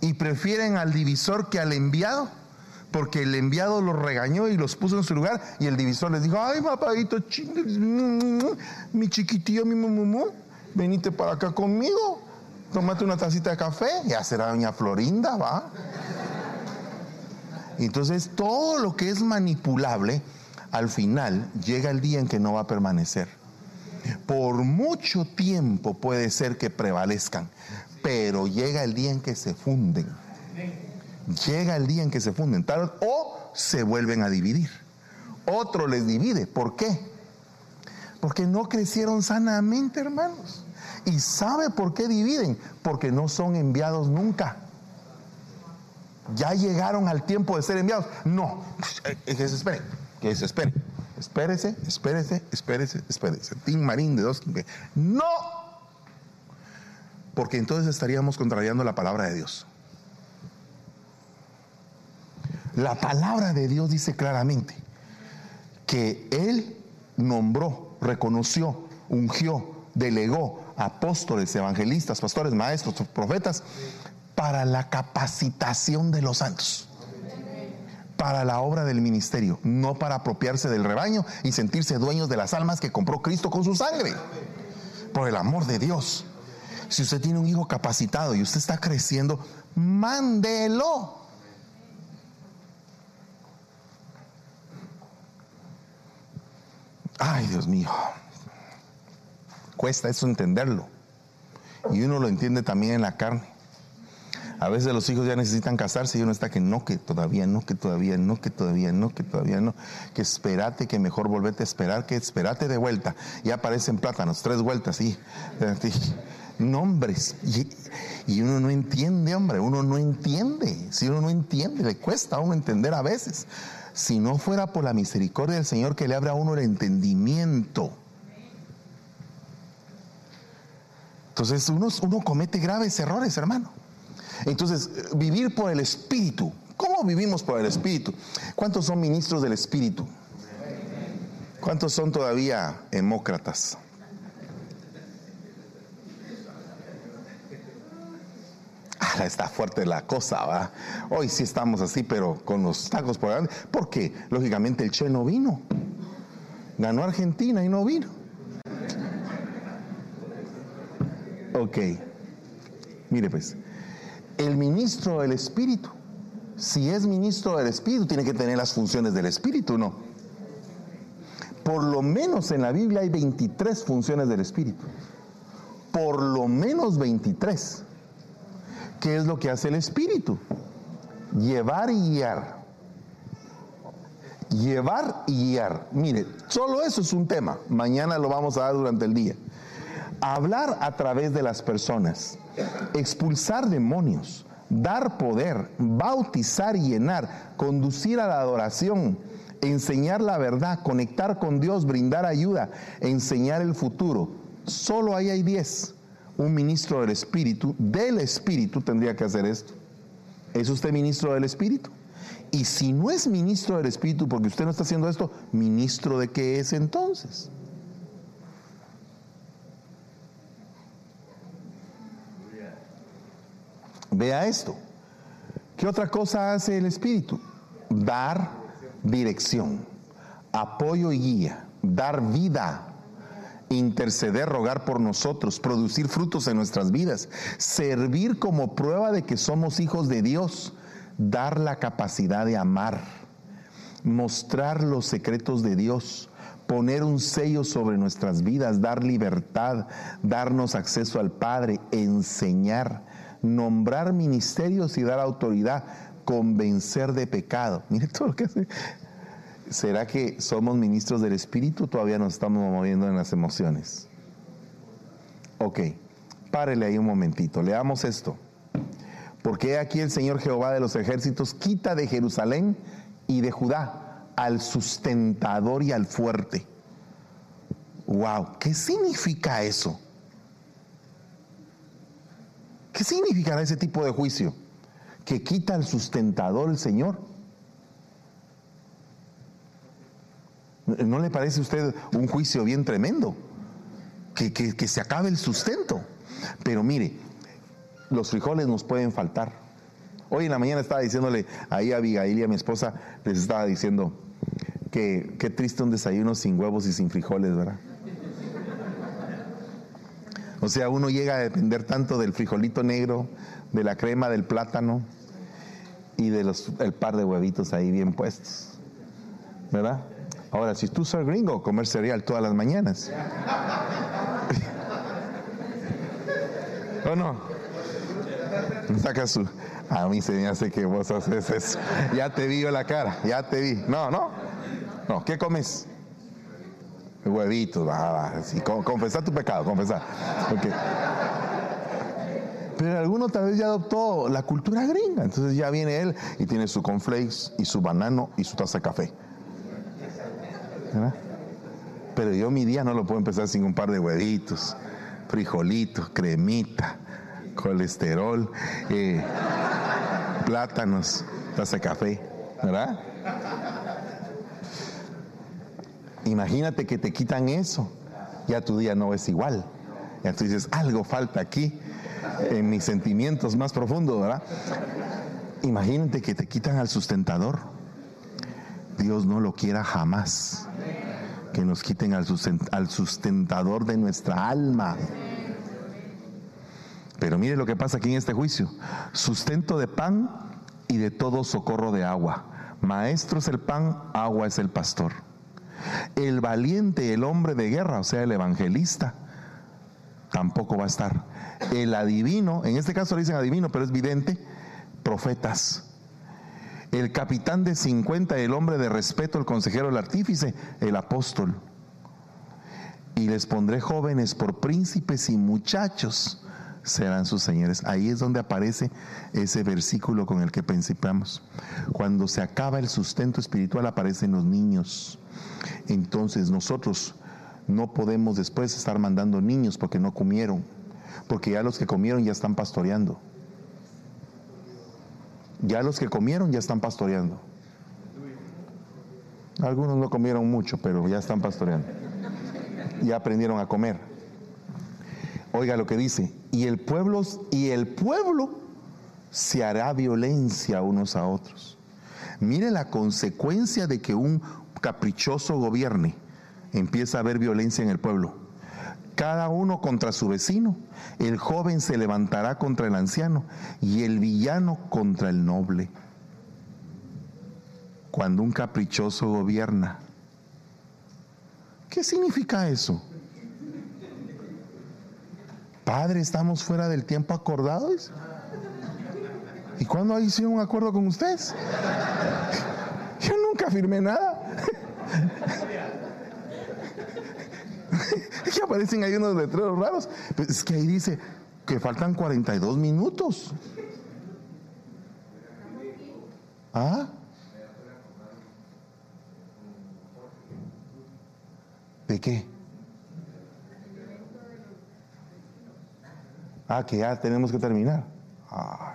Y prefieren al divisor que al enviado. Porque el enviado los regañó y los puso en su lugar. Y el divisor les dijo, ay papadito, mi chiquitillo, mi mumumú, venite para acá conmigo. Tómate una tacita de café. Ya será doña Florinda, va. Entonces todo lo que es manipulable, al final llega el día en que no va a permanecer. Por mucho tiempo puede ser que prevalezcan, pero llega el día en que se funden. Llega el día en que se funden, tal, o se vuelven a dividir. Otro les divide. ¿Por qué? Porque no crecieron sanamente, hermanos. ¿Y sabe por qué dividen? Porque no son enviados nunca ya llegaron al tiempo de ser enviados. No, que se espere, que se espere. Espérese, espérese, espérese, espérese. Tim Marín de dos. No, porque entonces estaríamos contrariando la palabra de Dios. La palabra de Dios dice claramente que Él nombró, reconoció, ungió, delegó apóstoles, evangelistas, pastores, maestros, profetas para la capacitación de los santos, para la obra del ministerio, no para apropiarse del rebaño y sentirse dueños de las almas que compró Cristo con su sangre. Por el amor de Dios. Si usted tiene un hijo capacitado y usted está creciendo, mándelo. Ay, Dios mío. Cuesta eso entenderlo. Y uno lo entiende también en la carne. A veces los hijos ya necesitan casarse y uno está que no, que todavía no, que todavía no, que todavía no, que todavía no, que espérate, que mejor volvete a esperar, que espérate de vuelta. Ya aparecen plátanos, tres vueltas, y nombres. Y, y, uno no entiende, hombre, uno no entiende. Si uno no entiende, le cuesta a uno entender a veces. Si no fuera por la misericordia del Señor que le abre a uno el entendimiento. Entonces uno, uno comete graves errores, hermano. Entonces, vivir por el Espíritu. ¿Cómo vivimos por el Espíritu? ¿Cuántos son ministros del Espíritu? ¿Cuántos son todavía demócratas? *laughs* Ah, está fuerte la cosa, ¿va? Hoy sí estamos así, pero con los tacos por delante. Porque, lógicamente, el Che no vino. Ganó Argentina y no vino. Ok. Mire, pues, el ministro del Espíritu. Si es ministro del Espíritu, tiene que tener las funciones del Espíritu, ¿no? Por lo menos en la Biblia hay 23 funciones del Espíritu. Por lo menos 23. ¿Qué es lo que hace el Espíritu? Llevar y guiar. Llevar y guiar. Mire, solo eso es un tema. Mañana lo vamos a dar durante el día. Hablar a través de las personas expulsar demonios, dar poder, bautizar y llenar, conducir a la adoración, enseñar la verdad, conectar con Dios, brindar ayuda, enseñar el futuro. Solo ahí hay diez. Un ministro del Espíritu, del Espíritu tendría que hacer esto. ¿Es usted ministro del Espíritu? Y si no es ministro del Espíritu porque usted no está haciendo esto, ministro de qué es entonces? Vea esto. ¿Qué otra cosa hace el Espíritu? Dar dirección, apoyo y guía, dar vida, interceder, rogar por nosotros, producir frutos en nuestras vidas, servir como prueba de que somos hijos de Dios, dar la capacidad de amar, mostrar los secretos de Dios, poner un sello sobre nuestras vidas, dar libertad, darnos acceso al Padre, enseñar, nombrar ministerios y dar autoridad, convencer de pecado. *laughs* Mire todo lo que hace. ¿Será que somos ministros del Espíritu? Todavía nos estamos moviendo en las emociones. Ok, párele ahí un momentito, leamos esto. Porque aquí el Señor Jehová de los ejércitos quita de Jerusalén y de Judá al sustentador y al fuerte. Wow, ¿qué significa eso? ¿Qué significará ese tipo de juicio? Que quita al sustentador el Señor. ¿No le parece a usted un juicio bien tremendo? Que, que, se acabe el sustento. Pero mire, los frijoles nos pueden faltar. Hoy en la mañana estaba diciéndole ahí a Abigail y a mi esposa, les estaba diciendo que qué triste un desayuno sin huevos y sin frijoles, ¿verdad? O sea, uno llega a depender tanto del frijolito negro, de la crema del plátano y de los el par de huevitos ahí bien puestos. ¿Verdad? Ahora, si tú sos gringo, comer cereal todas las mañanas. ¿O no? Saca su. A mí se me hace que vos haces eso. Ya te vi yo la cara, ya te vi. No, no. No, ¿qué comes? Huevitos, va, así, con- confesar tu pecado, confesar. Ok. Pero alguno tal vez ya adoptó la cultura gringa. Entonces ya viene él y tiene su cornflakes y su banano y su taza de café. ¿Verdad? Pero yo mi día no lo puedo empezar sin un par de huevitos, frijolitos, cremita, colesterol, eh, plátanos, taza de café, ¿verdad? Imagínate que te quitan eso, ya tu día no es igual. Ya tú dices, algo falta aquí en mis sentimientos más profundos, ¿verdad? Imagínate que te quitan al sustentador. Dios no lo quiera jamás. Que nos quiten al susten- al sustentador de nuestra alma. Pero mire lo que pasa aquí en este juicio. Sustento de pan y de todo socorro de agua. Maestro es el pan, agua es el pastor. El valiente, el hombre de guerra, o sea, el evangelista, tampoco va a estar. El adivino, en este caso le dicen adivino, pero es vidente, profetas. El capitán de 50, el hombre de respeto, el consejero, el artífice, el apóstol. Y les pondré jóvenes por príncipes y muchachos serán sus señores. Ahí es donde aparece ese versículo con el que principiamos. Cuando se acaba el sustento espiritual aparecen los niños. Entonces nosotros no podemos después estar mandando niños porque no comieron, porque ya los que comieron ya están pastoreando. Ya los que comieron ya están pastoreando. Algunos no comieron mucho, pero ya están pastoreando. Ya aprendieron a comer. Oiga lo que dice, y el pueblo y el pueblo se hará violencia unos a otros. Mire la consecuencia de que un caprichoso gobierne. Empieza a haber violencia en el pueblo. Cada uno contra su vecino. El joven se levantará contra el anciano y el villano contra el noble. Cuando un caprichoso gobierna. ¿Qué significa eso? Padre, estamos fuera del tiempo acordado. dice. ¿Y cuándo hice un acuerdo con ustedes? Yo nunca firmé nada. *laughs* Que aparecen ahí unos letreros raros. Pues es que ahí dice que faltan 42 minutos. ¿Ah? ¿De qué? Ah, que ya tenemos que terminar. Ah,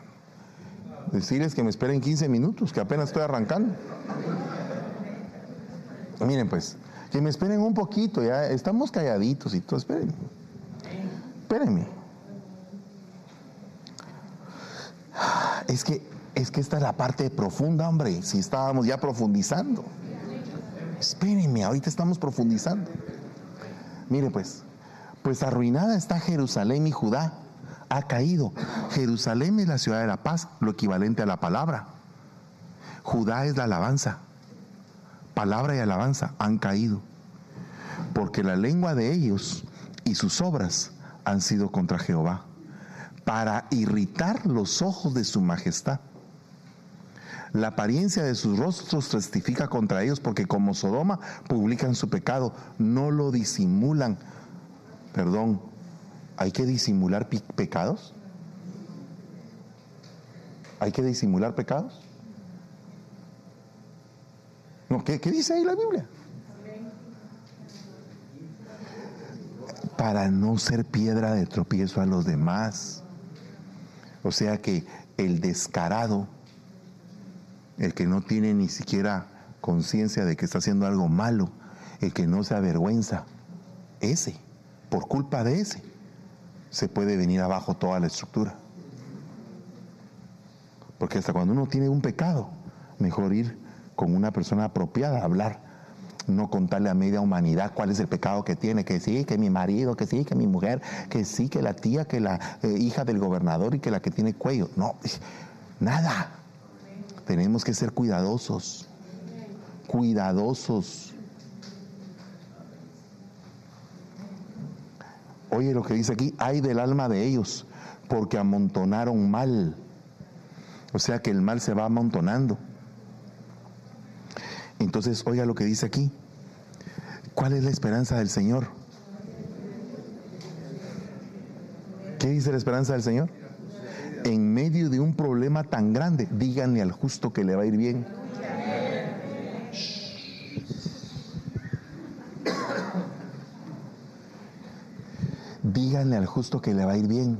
decirles que me esperen 15 minutos, que apenas estoy arrancando. Miren pues, que me esperen un poquito, ya estamos calladitos y todo, esperen. Espérenme. Es que, es que esta es la parte profunda, hombre, si estábamos ya profundizando. Espérenme, ahorita estamos profundizando. Mire pues, pues arruinada está Jerusalén y Judá. Ha caído. Jerusalén es la ciudad de la paz, lo equivalente a la palabra. Judá es la alabanza. Palabra y alabanza han caído. Porque la lengua de ellos y sus obras han sido contra Jehová, para irritar los ojos de su majestad. La apariencia de sus rostros testifica contra ellos porque como Sodoma publican su pecado, no lo disimulan. Perdón, ¿hay que disimular pecados? ¿Hay que disimular pecados? No, ¿qué, qué dice ahí la Biblia? Para no ser piedra de tropiezo a los demás. O sea que el descarado, el que no tiene ni siquiera conciencia de que está haciendo algo malo, el que no se avergüenza, ese, por culpa de ese, se puede venir abajo toda la estructura. Porque hasta cuando uno tiene un pecado, mejor ir con una persona apropiada a hablar, no contarle a media humanidad cuál es el pecado que tiene, que sí, que mi marido, que sí, que mi mujer, que sí, que la tía, que la eh, hija del gobernador y que la que tiene cuello. No, nada. Tenemos que ser cuidadosos, cuidadosos. Oye lo que dice aquí, hay del alma de ellos, porque amontonaron mal. O sea que el mal se va amontonando. Entonces, oiga lo que dice aquí. ¿Cuál es la esperanza del Señor? ¿Qué dice la esperanza del Señor? En medio de un problema tan grande, díganle al justo que le va a ir bien. Díganle al justo que le va a ir bien.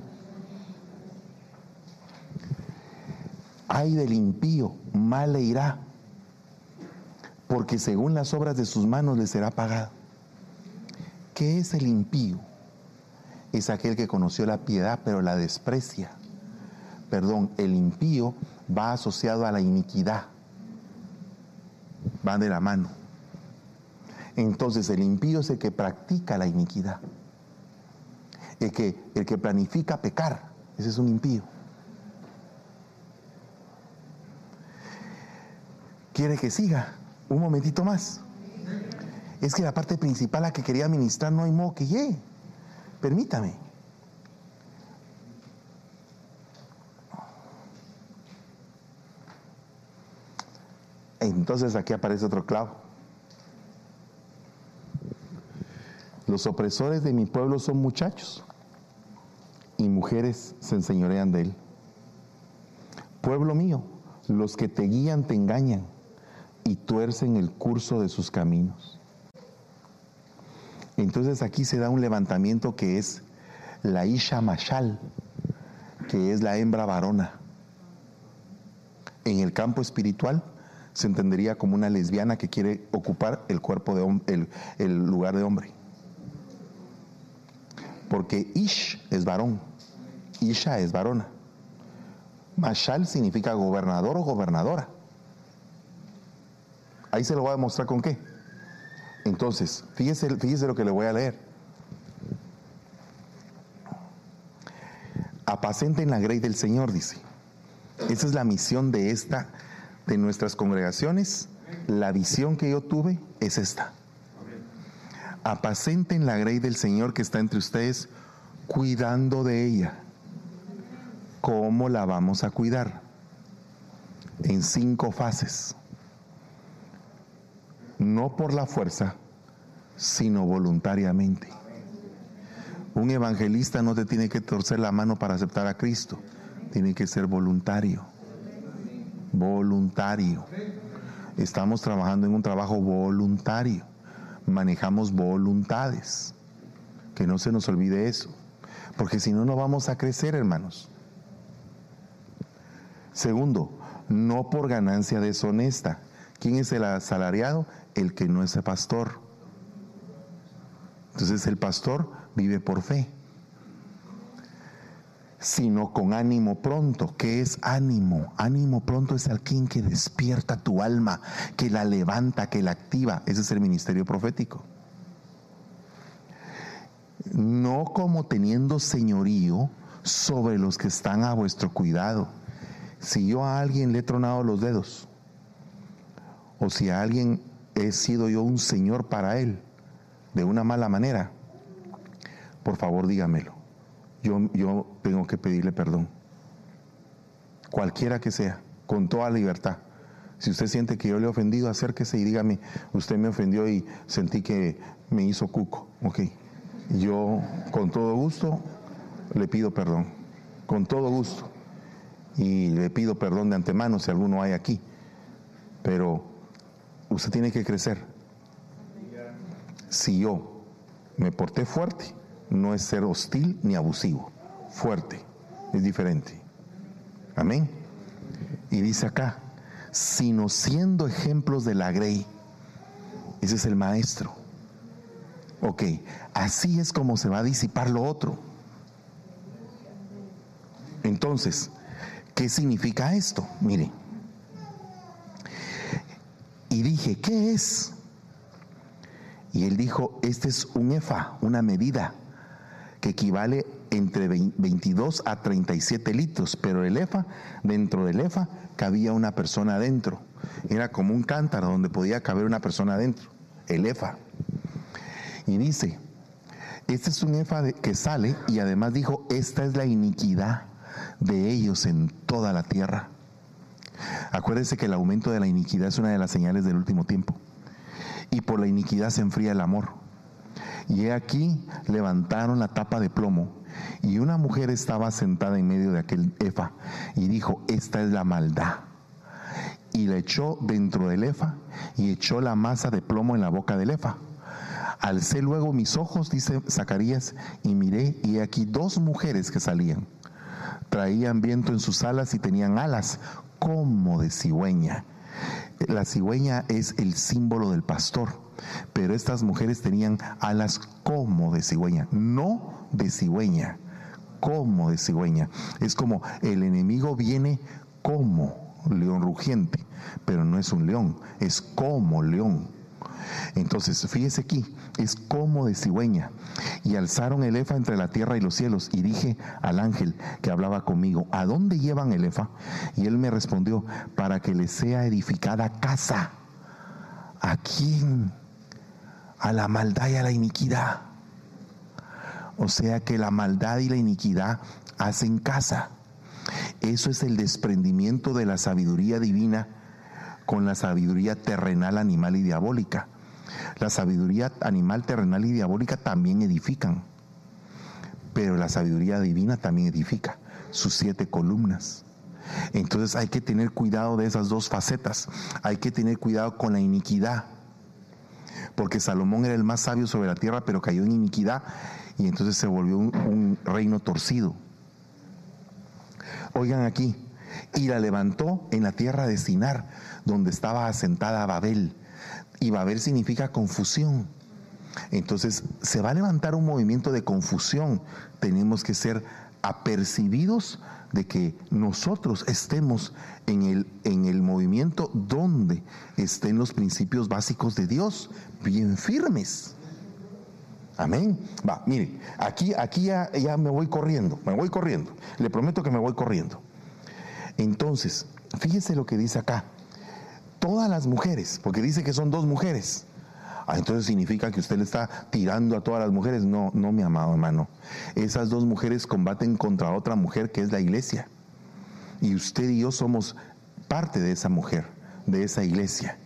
Ay del impío, mal le irá, porque según las obras de sus manos le será pagado. ¿Qué es el impío? Es aquel que conoció la piedad pero la desprecia. Perdón, el impío va asociado a la iniquidad. Va de la mano. Entonces el impío es el que practica la iniquidad. El que, el que planifica pecar. Ese es un impío. ¿Quiere que siga? Un momentito más. Es que la parte principal a que quería ministrar no hay modo que llegue. Permítame. Entonces aquí aparece otro clavo. Los opresores de mi pueblo son muchachos y mujeres se enseñorean de él. Pueblo mío, los que te guían te engañan y tuercen el curso de sus caminos. Entonces aquí se da un levantamiento que es la Isha Mashal, que es la hembra varona. En el campo espiritual se entendería como una lesbiana que quiere ocupar el cuerpo de el, el lugar de hombre. Porque Ish es varón, Isha es varona. Mashal significa gobernador o gobernadora. Ahí se lo voy a demostrar con qué. Entonces, fíjese, fíjese lo que le voy a leer. Apacenten la grey del Señor, dice. Esa es la misión de esta, de nuestras congregaciones. La visión que yo tuve es esta. Apacenten la grey del Señor que está entre ustedes, cuidando de ella. ¿Cómo la vamos a cuidar? En cinco fases. No por la fuerza, sino voluntariamente. Un evangelista no te tiene que torcer la mano para aceptar a Cristo, tiene que ser voluntario. Voluntario. Estamos trabajando en un trabajo voluntario. Manejamos voluntades. Que no se nos olvide eso. Porque si no, no vamos a crecer, hermanos. Segundo, no por ganancia deshonesta. ¿Quién es el asalariado? El que no es el pastor. Entonces el pastor vive por fe, sino con ánimo pronto. ¿Qué es ánimo? Ánimo pronto es alguien que despierta tu alma, que la levanta, que la activa. Ese es el ministerio profético. No como teniendo señorío sobre los que están a vuestro cuidado. Si yo a alguien le he tronado los dedos, o si a alguien he sido yo un señor para él, de una mala manera, por favor dígamelo. Yo, yo tengo que pedirle perdón. Cualquiera que sea, con toda libertad. Si usted siente que yo le he ofendido, acérquese y dígame, usted me ofendió y sentí que me hizo cuco. Ok. Yo con todo gusto le pido perdón. Con todo gusto. Y le pido perdón de antemano si alguno hay aquí. Pero usted tiene que crecer. Si yo me porté fuerte, no es ser hostil ni abusivo. Fuerte, es diferente. Amén. Y dice acá, sino siendo ejemplos de la grey. Ese es el maestro. Ok, así es como se va a disipar lo otro. Entonces, ¿qué significa esto? Mire. Y dije, ¿qué es? Y él dijo, este es un efa, una medida que equivale entre 22 a 37 litros, pero el efa, dentro del efa, cabía una persona adentro. Era como un cántaro donde podía caber una persona adentro, el efa. Y dice, este es un efa que sale y además dijo, esta es la iniquidad de ellos en toda la tierra. Acuérdense que el aumento de la iniquidad es una de las señales del último tiempo. Y por la iniquidad se enfría el amor. Y he aquí levantaron la tapa de plomo y una mujer estaba sentada en medio de aquel efa y dijo, esta es la maldad. Y la echó dentro del efa y echó la masa de plomo en la boca del efa. Alcé luego mis ojos, dice Zacarías, y miré, y aquí dos mujeres que salían. Traían viento en sus alas y tenían alas como de cigüeña. La cigüeña es el símbolo del pastor, pero estas mujeres tenían alas como de cigüeña, no de cigüeña, como de cigüeña. Es como el enemigo viene como león rugiente, pero no es un león, es como león. Entonces, fíjese aquí, es como de cigüeña. Y alzaron el efa entre la tierra y los cielos. Y dije al ángel que hablaba conmigo, ¿a dónde llevan el efa? Y él me respondió, para que le sea edificada casa. ¿A quién? A la maldad y a la iniquidad. O sea que la maldad y la iniquidad hacen casa. Eso es el desprendimiento de la sabiduría divina con la sabiduría terrenal, animal y diabólica. La sabiduría animal, terrenal y diabólica también edifican, pero la sabiduría divina también edifica sus siete columnas. Entonces hay que tener cuidado de esas dos facetas. Hay que tener cuidado con la iniquidad. Porque Salomón era el más sabio sobre la tierra, pero cayó en iniquidad y entonces se volvió un, reino torcido. Oigan aquí, y la levantó en la tierra de Sinar, donde estaba asentada Babel. Y Babel significa confusión. Entonces se va a levantar un movimiento de confusión. Tenemos que ser apercibidos de que nosotros estemos en el, en el movimiento donde estén los principios básicos de Dios, bien firmes. Amén. Va, mire, aquí, aquí ya, ya me voy corriendo, me voy corriendo. Le prometo que me voy corriendo. Entonces, fíjese lo que dice acá. Todas las mujeres, porque dice que son dos mujeres. Ah, entonces significa que usted le está tirando a todas las mujeres. No, no, mi amado hermano. Esas dos mujeres combaten contra otra mujer que es la iglesia. Y usted y yo somos parte de esa mujer, de esa iglesia.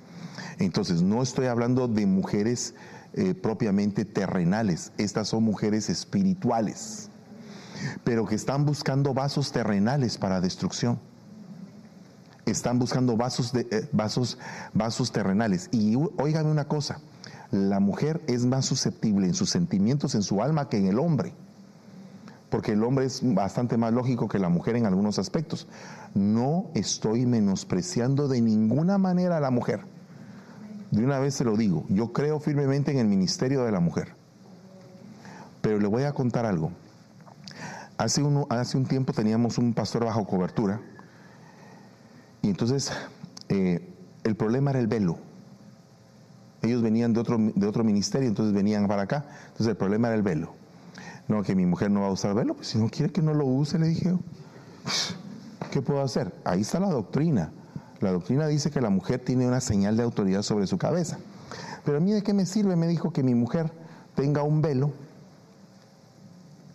Entonces, no estoy hablando de mujeres eh, propiamente terrenales, estas son mujeres espirituales, pero que están buscando vasos terrenales para destrucción. Están buscando vasos, de, eh, vasos, vasos terrenales. Y óigame una cosa, la mujer es más susceptible en sus sentimientos, en su alma, que en el hombre. Porque el hombre es bastante más lógico que la mujer en algunos aspectos. No estoy menospreciando de ninguna manera a la mujer de una vez se lo digo, yo creo firmemente en el ministerio de la mujer. Pero le voy a contar algo. Hace, hace un tiempo teníamos un pastor bajo cobertura y entonces eh, el problema era el velo. Ellos venían de otro, de otro ministerio, entonces venían para acá. Entonces el problema era el velo. No, que mi mujer no va a usar velo, pues si no quiere que no lo use, le dije, ¿qué puedo hacer? Ahí está la doctrina. La doctrina dice que la mujer tiene una señal de autoridad sobre su cabeza. Pero a mí de qué me sirve, me dijo, que mi mujer tenga un velo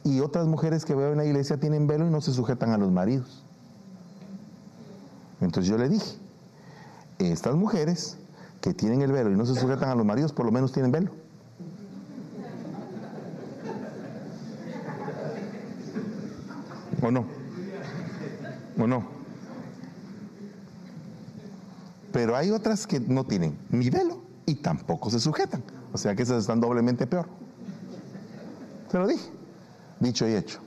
y otras mujeres que veo en la iglesia tienen velo y no se sujetan a los maridos. Entonces yo le dije, estas mujeres que tienen el velo y no se sujetan a los maridos, por lo menos tienen velo. ¿O no? ¿O no? Pero hay otras que no tienen ni velo y tampoco se sujetan. O sea que esas están doblemente peor. Se lo dije. Dicho y hecho.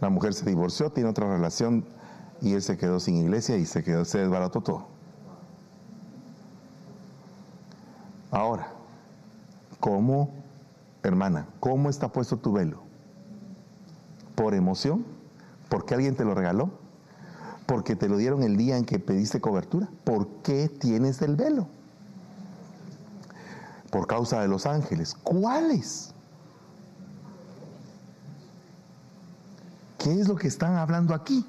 La mujer se divorció, tiene otra relación y él se quedó sin iglesia y se quedó, se desbarató todo. Ahora, ¿cómo, hermana, cómo está puesto tu velo? ¿Por emoción? ¿Porque alguien te lo regaló? ¿Porque te lo dieron el día en que pediste cobertura? ¿Por qué tienes el velo? Por causa de los ángeles. ¿Cuáles? ¿Qué es lo que están hablando aquí?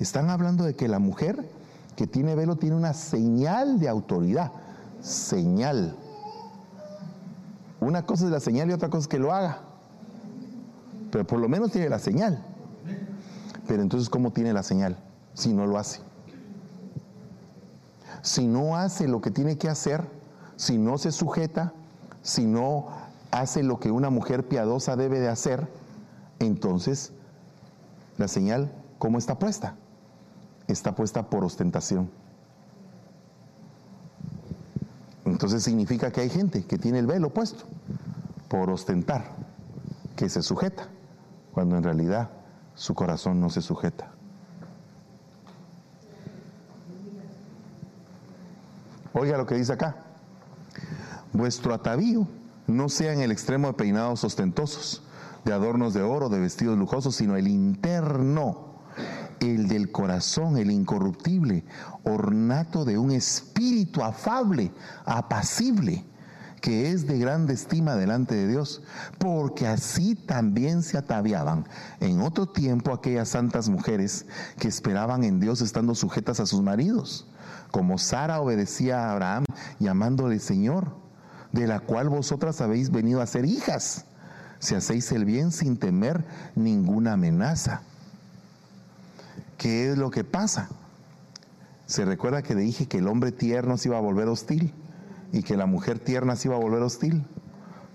Están hablando de que la mujer que tiene velo tiene una señal de autoridad. Señal. Una cosa es la señal y otra cosa es que lo haga. Pero por lo menos tiene la señal. Pero entonces, ¿cómo tiene la señal si no lo hace? Si no hace lo que tiene que hacer, si no se sujeta, si no hace lo que una mujer piadosa debe de hacer, entonces la señal, ¿cómo está puesta? Está puesta por ostentación. Entonces significa que hay gente que tiene el velo puesto por ostentar, que se sujeta, cuando en realidad su corazón no se sujeta. Oiga lo que dice acá. Vuestro atavío no sea en el extremo de peinados ostentosos, de adornos de oro, de vestidos lujosos, sino el interno, el del corazón, el incorruptible, ornato de un espíritu afable, apacible, que es de grande estima delante de Dios, porque así también se ataviaban en otro tiempo aquellas santas mujeres que esperaban en Dios estando sujetas a sus maridos, como Sara obedecía a Abraham llamándole Señor, de la cual vosotras habéis venido a ser hijas si hacéis el bien sin temer ninguna amenaza. ¿Qué es lo que pasa? Se recuerda que dije que el hombre tierno se iba a volver hostil y que la mujer tierna se iba a volver hostil.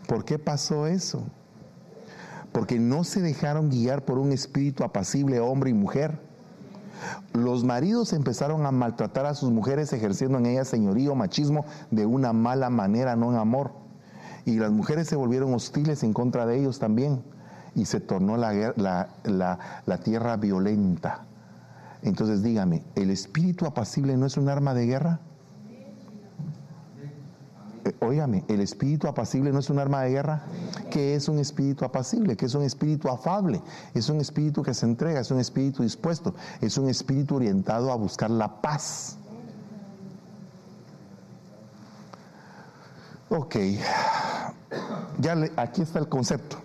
¿Por qué pasó eso? Porque no se dejaron guiar por un espíritu apacible hombre y mujer. Los maridos empezaron a maltratar a sus mujeres ejerciendo en ellas señorío, machismo de una mala manera, no en amor y las mujeres se volvieron hostiles en contra de ellos también y se tornó la, la, la, tierra violenta. Entonces dígame, ¿el espíritu apacible no es un arma de guerra? Eh, óigame, ¿el espíritu apacible no es un arma de guerra? ¿Qué es un espíritu apacible? ¿Qué es un espíritu afable? Es un espíritu que se entrega, es un espíritu dispuesto, es un espíritu orientado a buscar la paz. Ok, ya aquí está el concepto.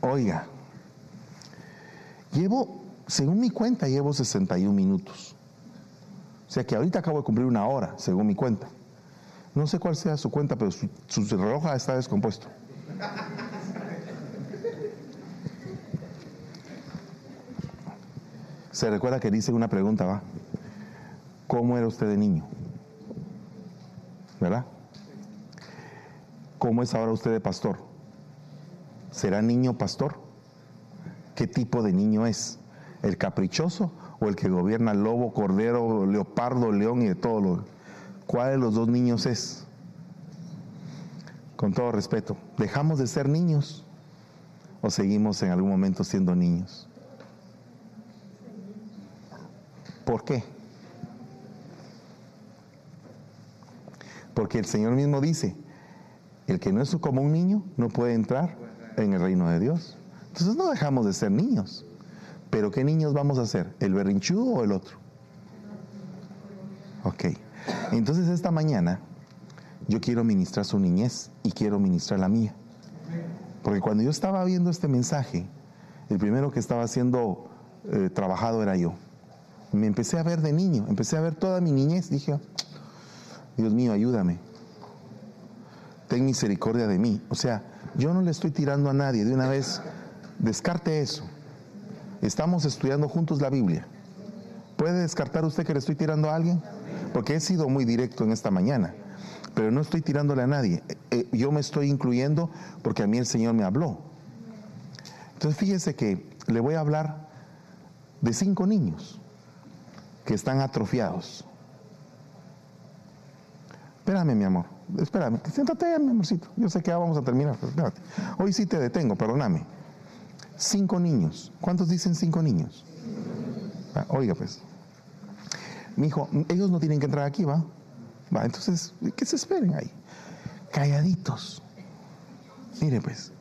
Oiga, llevo, según mi cuenta, llevo 61 minutos. O sea que ahorita acabo de cumplir una hora, según mi cuenta. No sé cuál sea su cuenta, pero su, su reloj está descompuesto. Se recuerda que dice una pregunta, ¿va? ¿Cómo era usted de niño? ¿verdad? ¿Cómo es ahora usted de pastor? ¿Será niño pastor? ¿Qué tipo de niño es? ¿El caprichoso o el que gobierna lobo, cordero, leopardo, león y de todo lo? ¿Cuál de los dos niños es? Con todo respeto, ¿dejamos de ser niños o seguimos en algún momento siendo niños? ¿Por qué? Porque el Señor mismo dice, el que no es como un niño no puede entrar en el reino de Dios. Entonces no dejamos de ser niños. Pero ¿qué niños vamos a ser? ¿El berrinchudo o el otro? Ok. Entonces esta mañana yo quiero ministrar su niñez y quiero ministrar la mía. Porque cuando yo estaba viendo este mensaje, el primero que estaba siendo eh, trabajado era yo. Me empecé a ver de niño, empecé a ver toda mi niñez. Dije, Dios mío, ayúdame. Ten misericordia de mí. O sea, yo no le estoy tirando a nadie. De una vez, descarte eso. Estamos estudiando juntos la Biblia. ¿Puede descartar usted que le estoy tirando a alguien? Porque he sido muy directo en esta mañana, pero no estoy tirándole a nadie. Eh, eh, yo me estoy incluyendo porque a mí el Señor me habló. Entonces fíjese que le voy a hablar de cinco niños. que están atrofiados. Espérame, mi amor. Espérame. Siéntate, mi amorcito. Yo sé que ya vamos a terminar. espérate. Hoy sí te detengo, perdóname. Cinco niños. ¿Cuántos dicen cinco niños? Ah, oiga, pues. Mi hijo, ellos no tienen que entrar aquí, ¿va? Va, entonces, que se esperen ahí. Calladitos. Mire, pues.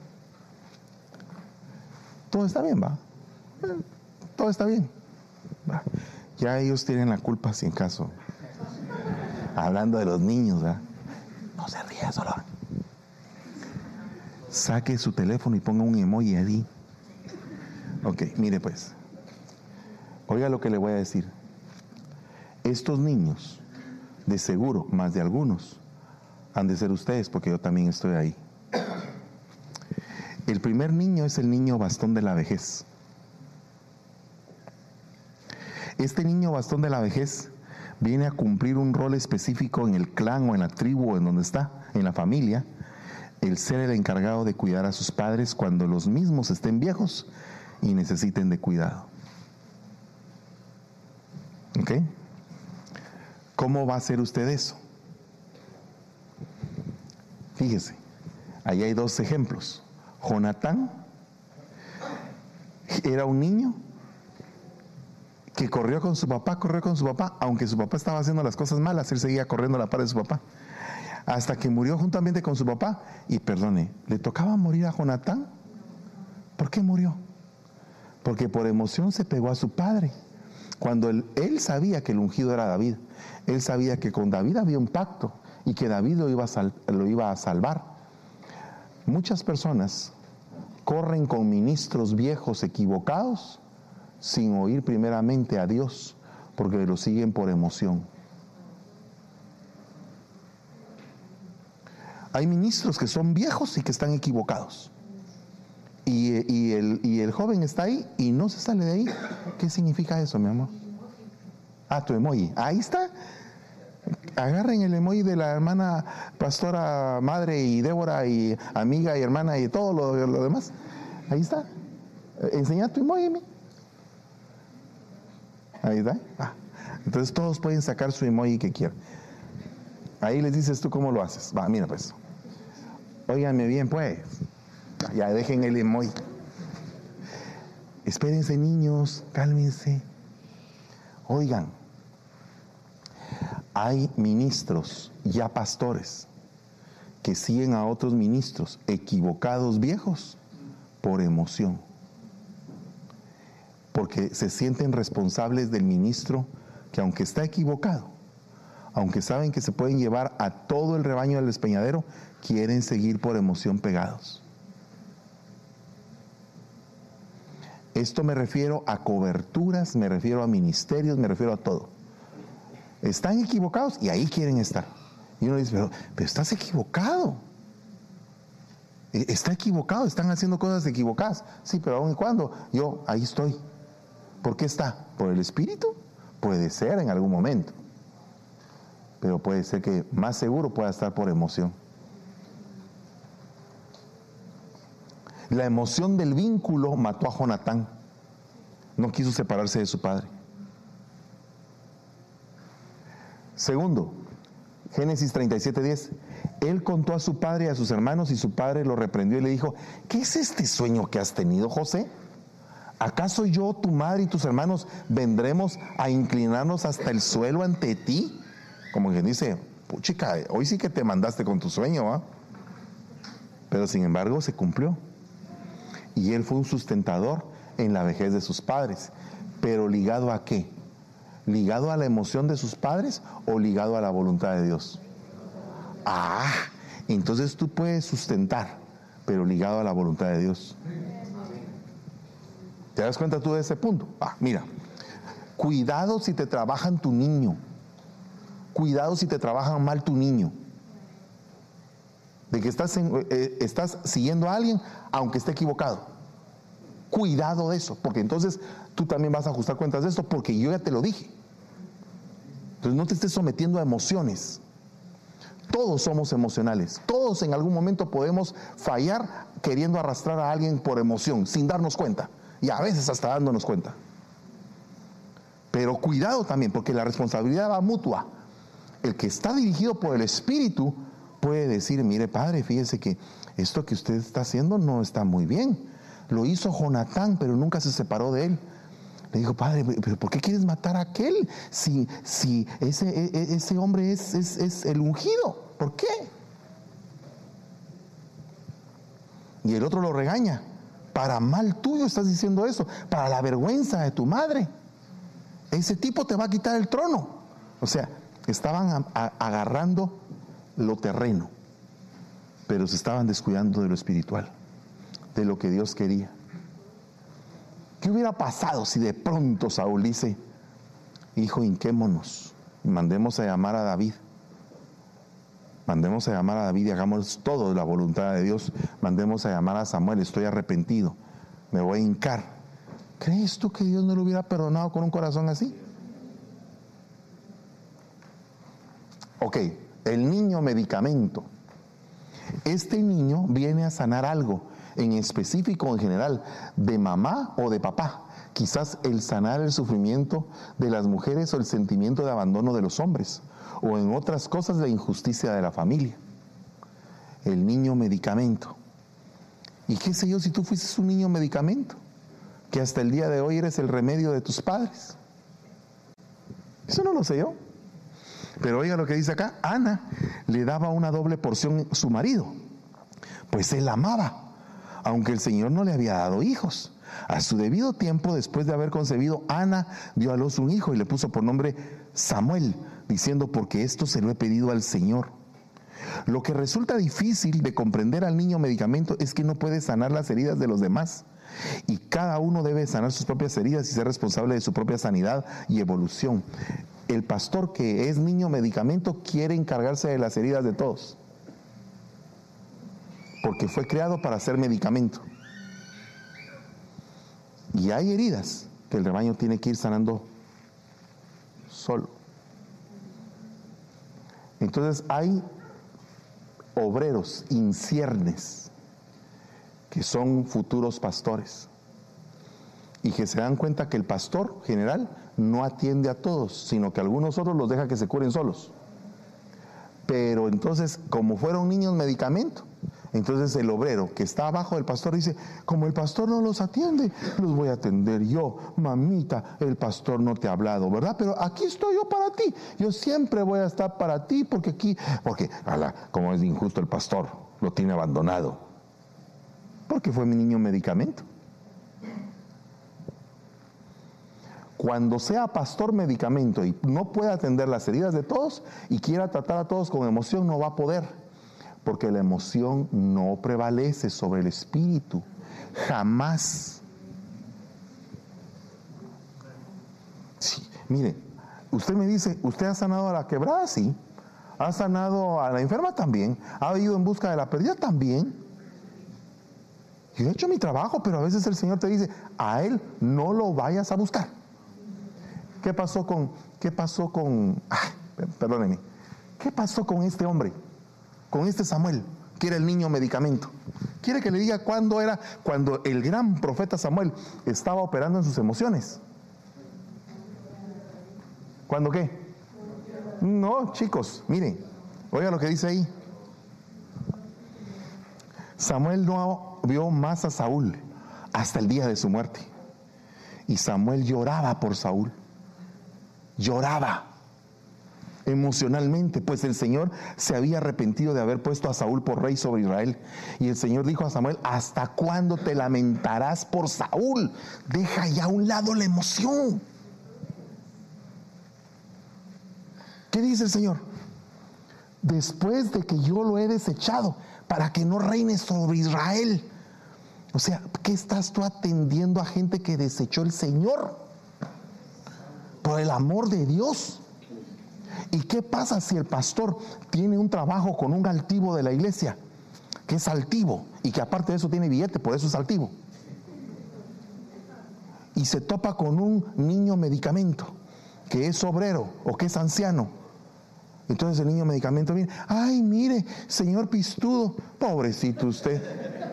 Todo está bien, ¿va? Eh, Todo está bien. Ya ellos tienen la culpa, si en caso. Hablando de los niños, ¿va? No se ría solo. Saque su teléfono y ponga un emoji ahí. Ok, mire pues. Oiga lo que le voy a decir. Estos niños, de seguro, más de algunos, han de ser ustedes, porque yo también estoy ahí. El primer niño es el niño bastón de la vejez. Este niño bastón de la vejez viene a cumplir un rol específico en el clan o en la tribu o en donde está, en la familia, el ser el encargado de cuidar a sus padres cuando los mismos estén viejos y necesiten de cuidado. ¿Ok? ¿Cómo va a hacer usted eso? Fíjese, ahí hay dos ejemplos. Jonatán era un niño que corrió con su papá, corrió con su papá, aunque su papá estaba haciendo las cosas malas, él seguía corriendo a la par de su papá. Hasta que murió juntamente con su papá. Y perdone, ¿le tocaba morir a Jonatán? ¿Por qué murió? Porque por emoción se pegó a su padre. Cuando él, sabía que el ungido era David, él sabía que con David había un pacto y que David lo iba a salvar. Muchas personas corren con ministros viejos equivocados sin oír primeramente a Dios, porque lo siguen por emoción. Hay ministros que son viejos y que están equivocados. Y, el, y el joven está ahí y no se sale de ahí. ¿Qué significa eso, mi amor? Ah, tu emoji. Ahí está. Agarren el emoji de la hermana pastora, madre y Débora y amiga y hermana y todo lo, demás. Ahí está. Enseña tu emoji. mi. Ahí está. Ah. Entonces todos pueden sacar su emoji que quieran. Ahí les dices tú cómo lo haces. Va, mira pues. Óiganme bien pues. Ya dejen el emoji. Espérense niños, cálmense. Oigan, hay ministros, ya pastores, que siguen a otros ministros equivocados viejos por emoción. Porque se sienten responsables del ministro que aunque está equivocado, aunque saben que se pueden llevar a todo el rebaño del despeñadero, quieren seguir por emoción pegados. Esto me refiero a coberturas, me refiero a ministerios, me refiero a todo. Están equivocados y ahí quieren estar. Y uno dice, pero, estás equivocado. E- Está equivocado, están haciendo cosas equivocadas. Sí, pero aún y cuando yo ahí estoy. ¿Por qué está? ¿Por el Espíritu? Puede ser en algún momento. Pero puede ser que más seguro pueda estar por emoción. La emoción del vínculo mató a Jonatán. No quiso separarse de su padre. Segundo, Génesis 37:10. Él contó a su padre y a sus hermanos y su padre lo reprendió y le dijo, ¿qué es este sueño que has tenido, José? ¿Acaso yo, tu madre y tus hermanos vendremos a inclinarnos hasta el suelo ante ti? Como quien dice, puchica, hoy sí que te mandaste con tu sueño, ¿ah? Pero sin embargo se cumplió. Y él fue un sustentador en la vejez de sus padres. Pero ligado a qué? ¿Ligado a la emoción de sus padres o ligado a la voluntad de Dios? Ah, entonces tú puedes sustentar, pero ligado a la voluntad de Dios. ¿Te das cuenta tú de ese punto? Ah, mira, cuidado si te trabajan tu niño. Cuidado si te trabajan mal tu niño. De que eh, estás siguiendo a alguien aunque esté equivocado. Cuidado de eso, porque entonces tú también vas a ajustar cuentas de esto, porque yo ya te lo dije. Entonces no te estés sometiendo a emociones. Todos somos emocionales. Todos en algún momento podemos fallar queriendo arrastrar a alguien por emoción, sin darnos cuenta. Y a veces hasta dándonos cuenta. Pero cuidado también, porque la responsabilidad va mutua. El que está dirigido por el Espíritu puede decir, mire padre, fíjese que esto que usted está haciendo no está muy bien. Lo hizo Jonatán, pero nunca se separó de él. Le dijo, padre, pero ¿por qué quieres matar a aquel si, si ese, e, e, ese hombre es, es, es el ungido? ¿Por qué? Y el otro lo regaña. Para mal tuyo estás diciendo eso, para la vergüenza de tu madre. Ese tipo te va a quitar el trono. O sea, estaban agarrando lo terreno, pero se estaban descuidando de lo espiritual, de lo que Dios quería. ¿Qué hubiera pasado si de pronto Saúl dice, hijo, hinquémonos mandemos a llamar a David? Mandemos a llamar a David y hagamos todo de la voluntad de Dios. Mandemos a llamar a Samuel, estoy arrepentido, me voy a hincar. ¿Crees tú que Dios no lo hubiera perdonado con un corazón así? Ok, el niño medicamento. Este niño viene a sanar algo, en específico en general, de mamá o de papá. Quizás el sanar el sufrimiento de las mujeres o el sentimiento de abandono de los hombres, o en otras cosas la injusticia de la familia. El niño medicamento. ¿Y qué sé yo si tú fuiste un niño medicamento? Que hasta el día de hoy eres el remedio de tus padres. Eso no lo sé yo. Pero oiga lo que dice acá, Ana le daba una doble porción su marido, pues él amaba, aunque el Señor no le había dado hijos. A su debido tiempo, después de haber concebido, Ana dio a luz un hijo y le puso por nombre Samuel, diciendo, porque esto se lo he pedido al Señor. Lo que resulta difícil de comprender al niño medicamento es que no puede sanar las heridas de los demás. Y cada uno debe sanar sus propias heridas y ser responsable de su propia sanidad y evolución el pastor que es niño medicamento quiere encargarse de las heridas de todos. Porque fue creado para ser medicamento. Y hay heridas que el rebaño tiene que ir sanando solo. Entonces hay obreros inciernes que son futuros pastores y que se dan cuenta que el pastor general no atiende a todos, sino que algunos otros los deja que se curen solos. Pero entonces, como fueron niños medicamento, entonces el obrero que está abajo del pastor dice, como el pastor no los atiende, los voy a atender yo. Mamita, el pastor no te ha hablado, ¿verdad? Pero aquí estoy yo para ti. Yo siempre voy a estar para ti porque aquí, porque, ala, como es injusto el pastor, lo tiene abandonado. Porque fue mi niño medicamento. cuando sea pastor medicamento y no pueda atender las heridas de todos y quiera tratar a todos con emoción, no va a poder, porque la emoción no prevalece sobre el espíritu, jamás. Mire, usted me dice, ¿usted ha sanado a la quebrada? Sí. ¿Ha sanado a la enferma? También. ¿Ha ido en busca de la pérdida? También. Yo he hecho mi trabajo, pero a veces el Señor te dice, a Él no lo vayas a buscar. ¿Qué pasó con, qué pasó con, perdónenme, qué pasó con este hombre, con este Samuel, que era el niño medicamento? ¿Quiere que le diga cuándo era, cuando el gran profeta Samuel estaba operando en sus emociones? ¿Cuándo qué? No, chicos, miren, oiga lo que dice ahí. Samuel no vio más a Saúl hasta el día de su muerte. Y Samuel lloraba por Saúl lloraba emocionalmente, pues el Señor se había arrepentido de haber puesto a Saúl por rey sobre Israel. Y el Señor dijo a Samuel, ¿hasta cuándo te lamentarás por Saúl? Deja ya a un lado la emoción. ¿Qué dice el Señor? Después de que yo lo he desechado para que no reine sobre Israel. O sea, ¿qué estás tú atendiendo a gente que desechó el Señor? por el amor de Dios. ¿Y qué pasa si el pastor tiene un trabajo con un altivo de la iglesia, que es altivo y que aparte de eso tiene billete, por eso es altivo? Y se topa con un niño medicamento, que es obrero o que es anciano. Entonces el niño medicamento viene, ay, mire, señor Pistudo, pobrecito usted,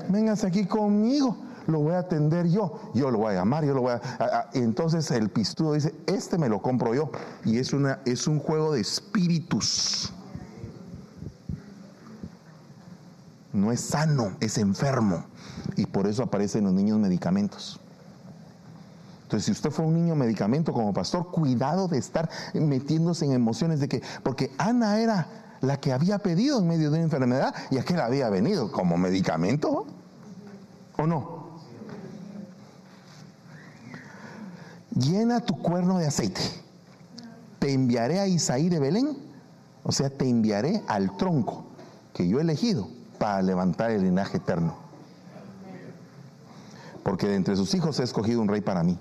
véngase aquí conmigo lo voy a atender yo, yo lo voy a llamar, yo lo voy a... a- a- entonces el pistudo dice, este me lo compro yo. Y es, una, es un juego de espíritus. No es sano, es enfermo. Y por eso aparecen los niños medicamentos. Entonces, si usted fue un niño medicamento como pastor, cuidado de estar metiéndose en emociones de que, porque Ana era la que había pedido en medio de una enfermedad y aquel había venido como medicamento, ¿o no? Llena tu cuerno de aceite. Te enviaré a Isaí de Belén, o sea, te enviaré al tronco que yo he elegido para levantar el linaje eterno. Porque de entre sus hijos he escogido un rey para mí.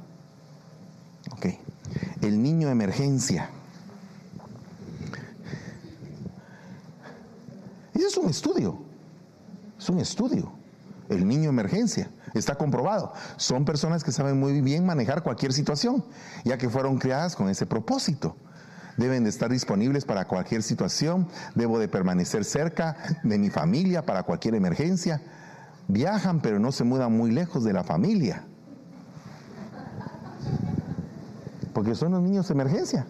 El niño emergencia. Ese es un estudio. Es un estudio. El niño emergencia. Está comprobado. Son personas que saben muy bien manejar cualquier situación, ya que fueron creadas con ese propósito. Deben de estar disponibles para cualquier situación. Debo de permanecer cerca de mi familia para cualquier emergencia. Viajan, pero no se mudan muy lejos de la familia. Porque son los niños de emergencia.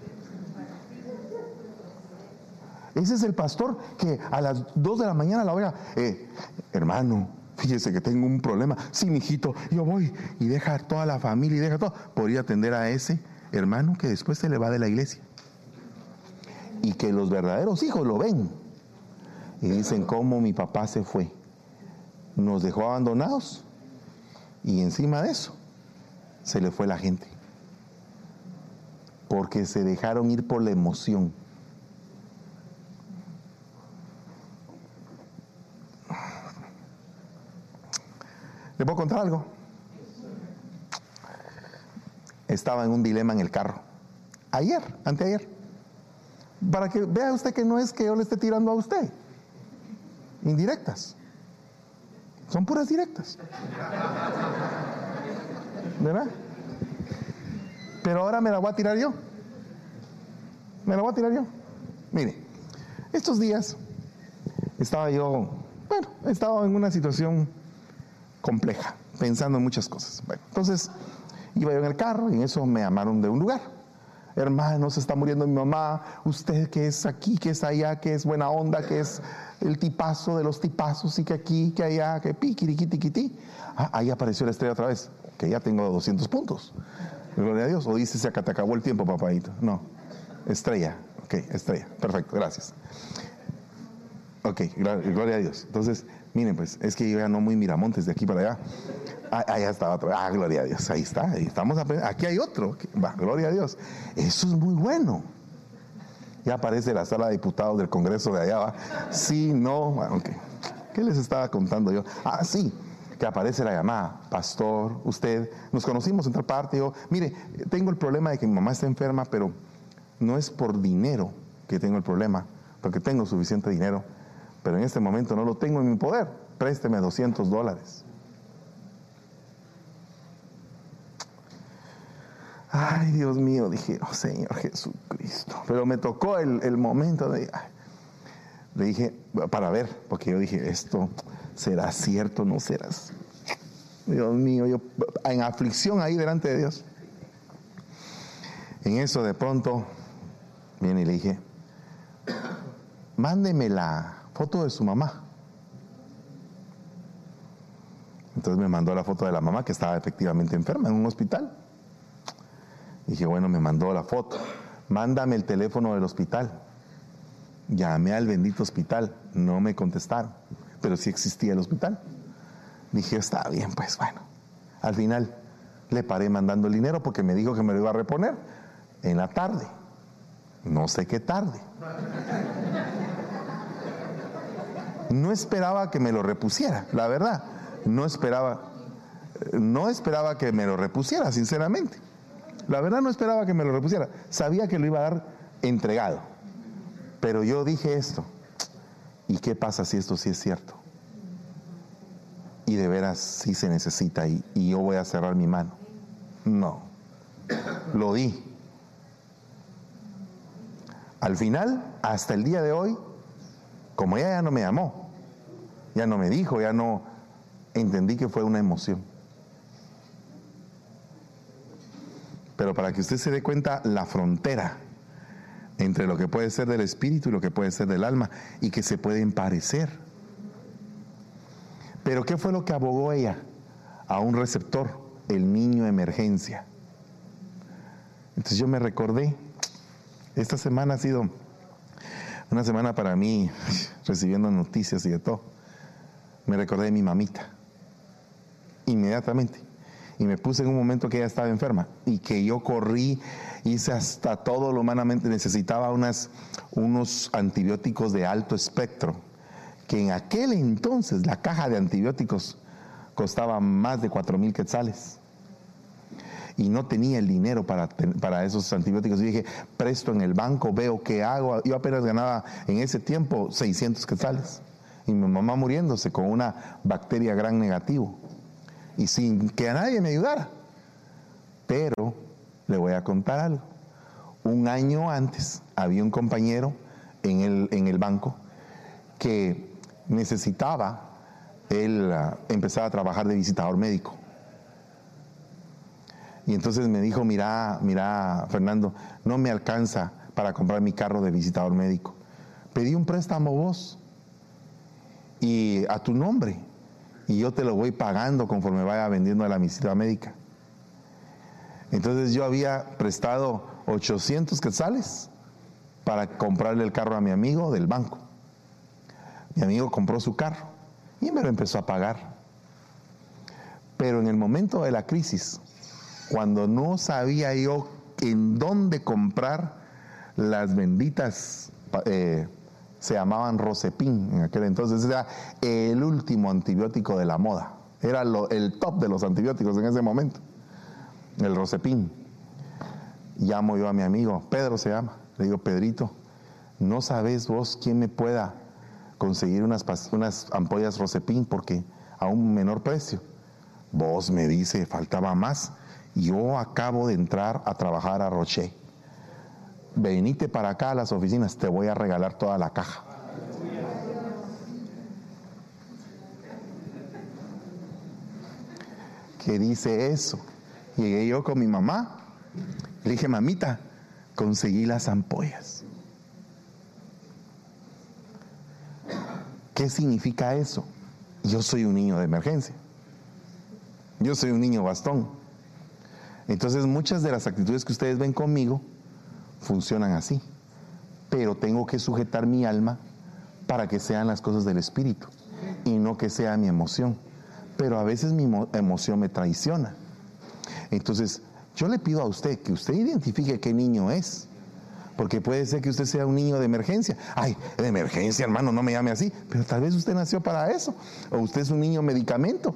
Ese es el pastor que a las 2 de la mañana la oiga, eh, hermano, fíjese que tengo un problema. Sí, mijito, yo voy y deja a toda la familia y deja todo por ir a atender a ese hermano que después se le va de la iglesia. Y que los verdaderos hijos lo ven y dicen cómo mi papá se fue. Nos dejó abandonados y encima de eso se le fue la gente. Porque se dejaron ir por la emoción. ¿Le puedo contar algo? Estaba en un dilema en el carro. Ayer, anteayer. Para que vea usted que no es que yo le esté tirando a usted. Indirectas. Son puras directas. ¿Verdad? Pero ahora me la voy a tirar yo. Me la voy a tirar yo. Mire, estos días estaba yo, bueno, estaba en una situación compleja, pensando en muchas cosas. Entonces iba yo en el carro y en eso me llamaron de un lugar. Hermano, se está muriendo mi mamá. Usted que es aquí, que es allá, que es buena onda, que es el tipazo de los tipazos y que aquí, que allá, que piquiriquitiquiti. Ah, ahí apareció la estrella otra vez, que ya tengo 200 puntos. Gloria a Dios. O dice, se te acabó el tiempo, papadito. No, estrella. Ok, estrella. Perfecto, gracias. Ok, gloria a Dios. Entonces, miren, pues, es que yo ya no muy miramontes de aquí para allá. Ah, allá estaba otro. Ah, gloria a Dios. Ahí está. Ahí estamos Aquí hay otro. Va, gloria a Dios. Eso es muy bueno. Ya aparece la sala de diputados del Congreso de allá, ¿va? Sí, no. Bueno, ok. ¿Qué les estaba contando yo? Ah, sí, que aparece la llamada. Pastor, usted, nos conocimos en tal parte. Yo, mire, tengo el problema de que mi mamá está enferma, pero no es por dinero que tengo el problema, porque tengo suficiente dinero, pero en este momento no lo tengo en mi poder. Présteme 200 dólares. Ay, Dios mío, dije, oh Señor Jesucristo. Pero me tocó el, el momento de... ay. Le dije, para ver, porque yo dije, esto será cierto, no será. así? Dios mío, yo en aflicción ahí delante de Dios. En eso de pronto, viene y le dije, mándeme la foto de su mamá. Entonces me mandó la foto de la mamá que estaba efectivamente enferma en un hospital. Dije, bueno, me mandó la foto. Mándame el teléfono del hospital. Llamé al bendito hospital. No me contestaron. Pero sí existía el hospital. Dije, está bien, pues bueno. Al final le paré mandando el dinero porque me dijo que me lo iba a reponer en la tarde. No sé qué tarde. No esperaba que me lo repusiera, la verdad. No esperaba, no esperaba que me lo repusiera, sinceramente. La verdad no esperaba que me lo repusiera. Sabía que lo iba a dar entregado. Pero yo dije esto. ¿Y qué pasa si esto sí es cierto? Y de veras sí se necesita y, yo voy a cerrar mi mano. No. Lo di. Al final, hasta el día de hoy, como ella ya no me llamó, ya no me dijo, ya no entendí que fue una emoción. Pero para que usted se dé cuenta la frontera entre lo que puede ser del espíritu y lo que puede ser del alma y que se pueden parecer. Pero ¿qué fue lo que abogó ella? A un receptor, el niño emergencia. Entonces yo me recordé, esta semana ha sido una semana para mí *laughs* recibiendo noticias y de todo. Me recordé de mi mamita, inmediatamente. Y me puse en un momento que ella estaba enferma y que yo corrí, hice hasta todo lo humanamente, necesitaba unas, unos antibióticos de alto espectro, que en aquel entonces la caja de antibióticos costaba más de cuatro mil quetzales y no tenía el dinero para, para esos antibióticos. Y dije, presto en el banco, veo qué hago. Yo apenas ganaba en ese tiempo 600 quetzales. Y mi mamá muriéndose con una bacteria gran negativo. Y sin que a nadie me ayudara. Pero le voy a contar algo. Un año antes había un compañero en el, en el banco que necesitaba él uh, empezar a trabajar de visitador médico. Y entonces me dijo, mira, mira, Fernando, no me alcanza para comprar mi carro de visitador médico. Pedí un préstamo vos y a tu nombre y yo te lo voy pagando conforme vaya vendiendo la visita médica. Entonces yo había prestado 800 quetzales para comprarle el carro a mi amigo del banco. Mi amigo compró su carro y me lo empezó a pagar. Pero en el momento de la crisis, cuando no sabía yo en dónde comprar las benditas, eh, se llamaban Rosepin en aquel entonces, era el último antibiótico de la moda, era el top de los antibióticos en ese momento, el Rosepin. Llamo yo a mi amigo, Pedro se llama, le digo, Pedrito, ¿no sabes vos quién me pueda conseguir unas, ampollas Rosepin porque a un menor precio? Vos me dice, faltaba más yo acabo de entrar a trabajar a Roche. Venite para acá a las oficinas, te voy a regalar toda la caja. ¿Qué dice eso? Llegué yo con mi mamá, le dije, mamita, conseguí las ampollas. ¿Qué significa eso? Yo soy un niño de emergencia. Yo soy un niño bastón. Entonces muchas de las actitudes que ustedes ven conmigo funcionan así. Pero tengo que sujetar mi alma para que sean las cosas del Espíritu y no que sea mi emoción. Pero a veces mi emoción me traiciona. Entonces yo le pido a usted que usted identifique qué niño es. Porque puede ser que usted sea un niño de emergencia. Ay, de emergencia, hermano, no me llame así. Pero tal vez usted nació para eso. O usted es un niño medicamento.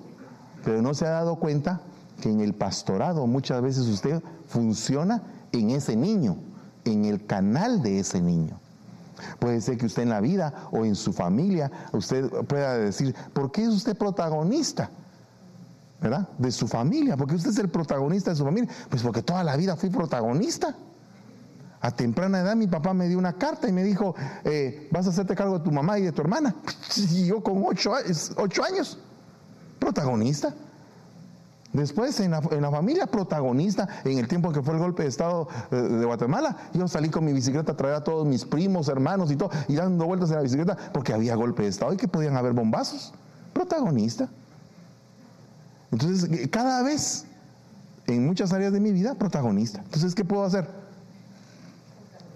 Pero no se ha dado cuenta que en el pastorado muchas veces usted funciona en ese niño, en el canal de ese niño. Puede ser que usted en la vida o en su familia, usted pueda decir, ¿por qué es usted protagonista? ¿Verdad? De su familia, porque usted es el protagonista de su familia. Pues porque toda la vida fui protagonista. A temprana edad mi papá me dio una carta y me dijo, eh, vas a hacerte cargo de tu mamá y de tu hermana. *laughs* Y yo con ocho años, protagonista. Después, en la, familia protagonista, en el tiempo que fue el golpe de Estado eh, de Guatemala, yo salí con mi bicicleta a traer a todos mis primos, hermanos y todo, y dando vueltas en la bicicleta porque había golpe de Estado y que podían haber bombazos. Protagonista. Entonces, eh, cada vez, en muchas áreas de mi vida, protagonista. Entonces, ¿qué puedo hacer?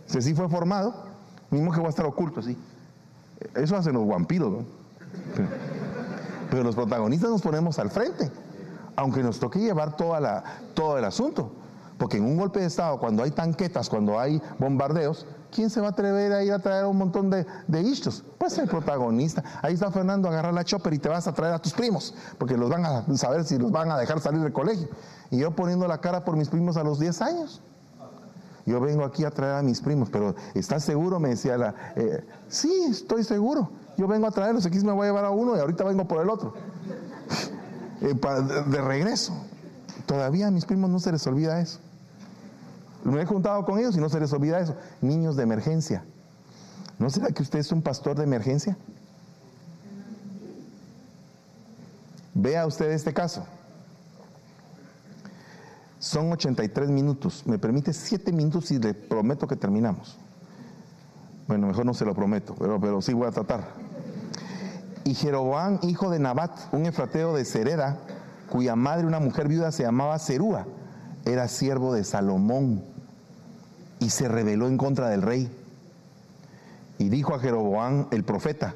Si así fue formado, mismo que voy a estar oculto, así. Eso hacen los vampiros, ¿no? Pero los protagonistas nos ponemos al frente aunque nos toque llevar todo el asunto. Porque en un golpe de Estado, cuando hay tanquetas, cuando hay bombardeos, ¿quién se va a atrever a ir a traer un montón de, de istos? Pues el protagonista. Ahí está Fernando, agarra la chopper y te vas a traer a tus primos, porque los van a saber si los van a dejar salir del colegio. Y yo poniendo la cara por mis primos a los 10 años. Yo vengo aquí a traer a mis primos, pero ¿estás seguro? Me decía la... Eh, sí, estoy seguro. Yo vengo a traerlos, aquí me voy a llevar a uno y ahorita vengo por el otro. Eh, de regreso. Todavía a mis primos no se les olvida eso. Me he juntado con ellos y no se les olvida eso. Niños de emergencia. ¿No será que usted es un pastor de emergencia? Vea usted este caso. Son 83 minutos. Me permite 7 minutos y le prometo que terminamos. Bueno, mejor no se lo prometo, pero, pero sí voy a tratar. Y Jeroboam, hijo de Nabat, un efrateo de Sereda, cuya madre, una mujer viuda, se llamaba Serúa, era siervo de Salomón y se rebeló en contra del rey. Y dijo a Jeroboam el profeta,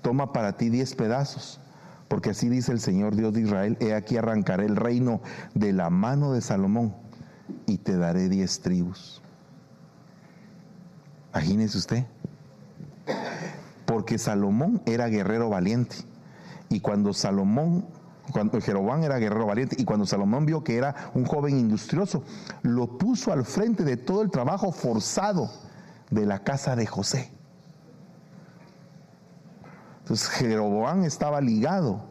toma para ti diez pedazos, porque así dice el Señor Dios de Israel, he aquí arrancaré el reino de la mano de Salomón y te daré diez tribus. Imagínese usted, porque Salomón era guerrero valiente, y cuando Salomón cuando Jeroboam era guerrero valiente y cuando Salomón vio que era un joven industrioso, lo puso al frente de todo el trabajo forzado de la casa de José. Entonces Jeroboam estaba ligado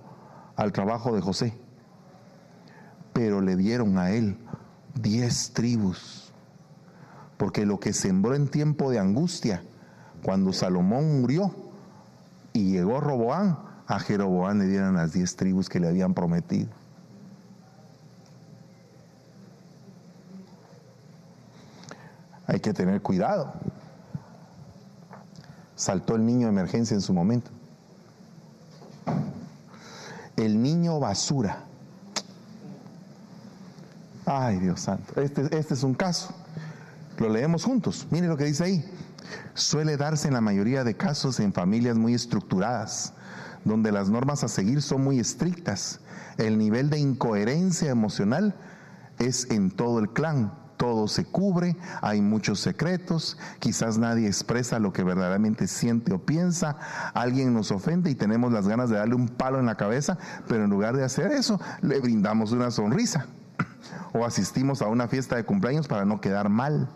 al trabajo de José, pero le dieron a él diez tribus, porque lo que sembró en tiempo de angustia, cuando Salomón murió y llegó Roboán, a Jeroboam le dieron las diez tribus que le habían prometido. Hay que tener cuidado. Saltó el niño de emergencia en su momento. El niño basura. Ay, Dios santo. Este, este es un caso. Lo leemos juntos. Mire lo que dice ahí. Suele darse en la mayoría de casos en familias muy estructuradas donde las normas a seguir son muy estrictas. El nivel de incoherencia emocional es en todo el clan. Todo se cubre, hay muchos secretos, quizás nadie expresa lo que verdaderamente siente o piensa, alguien nos ofende y tenemos las ganas de darle un palo en la cabeza, pero en lugar de hacer eso, le brindamos una sonrisa *clears throat* o asistimos a una fiesta de cumpleaños para no quedar mal.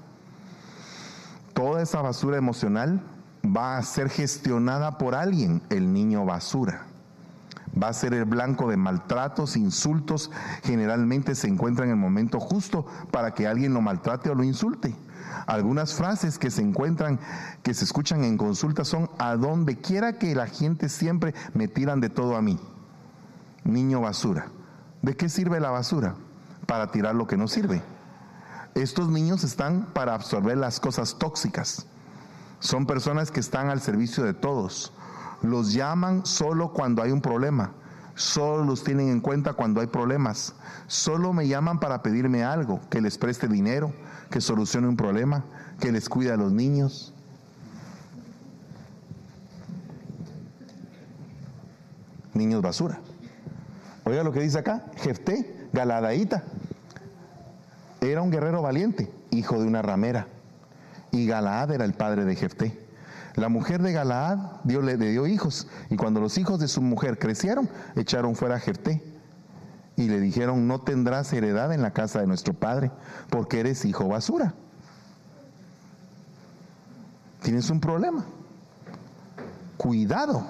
Toda esa basura emocional va a ser gestionada por alguien, el niño basura. Va a ser el blanco de maltratos, insultos, generalmente se encuentra en el momento justo para que alguien lo maltrate o lo insulte. Algunas frases que se encuentran, que se escuchan en consulta son, a donde quiera que la gente siempre me tiran de todo a mí. Niño basura. ¿De qué sirve la basura? Para tirar lo que no sirve. Estos niños están para absorber las cosas tóxicas son personas que están al servicio de todos. Los llaman solo cuando hay un problema. Solo los tienen en cuenta cuando hay problemas. Solo me llaman para pedirme algo, que les preste dinero, que solucione un problema, que les cuide a los niños. Niños basura. Oiga lo que dice acá, Jefté, Galadaíta. Era un guerrero valiente, hijo de una ramera y Galaad era el padre de Jefté. La mujer de Galaad Dios le dio hijos y cuando los hijos de su mujer crecieron, echaron fuera a Jefté y le dijeron, no tendrás heredad en la casa de nuestro padre porque eres hijo basura. Tienes un problema. Cuidado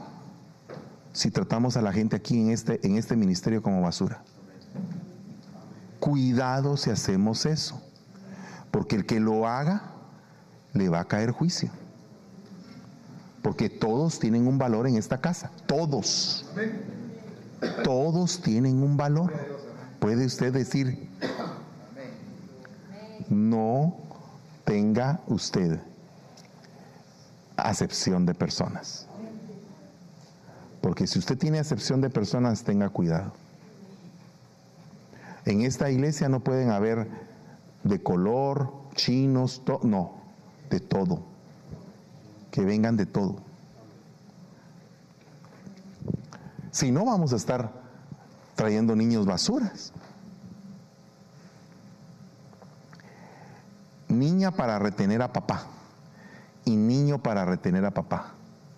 si tratamos a la gente aquí en este, en este ministerio como basura. Cuidado si hacemos eso. Porque el que lo haga le va a caer juicio. Porque todos tienen un valor en esta casa. Todos. Todos tienen un valor. Puede usted decir, no tenga usted acepción de personas. Porque si usted tiene acepción de personas, tenga cuidado. En esta iglesia no pueden haber de color, chinos, no de todo. Que vengan de todo. Si no, vamos a estar trayendo niños basuras. Niña para retener a papá y niño para retener a papá,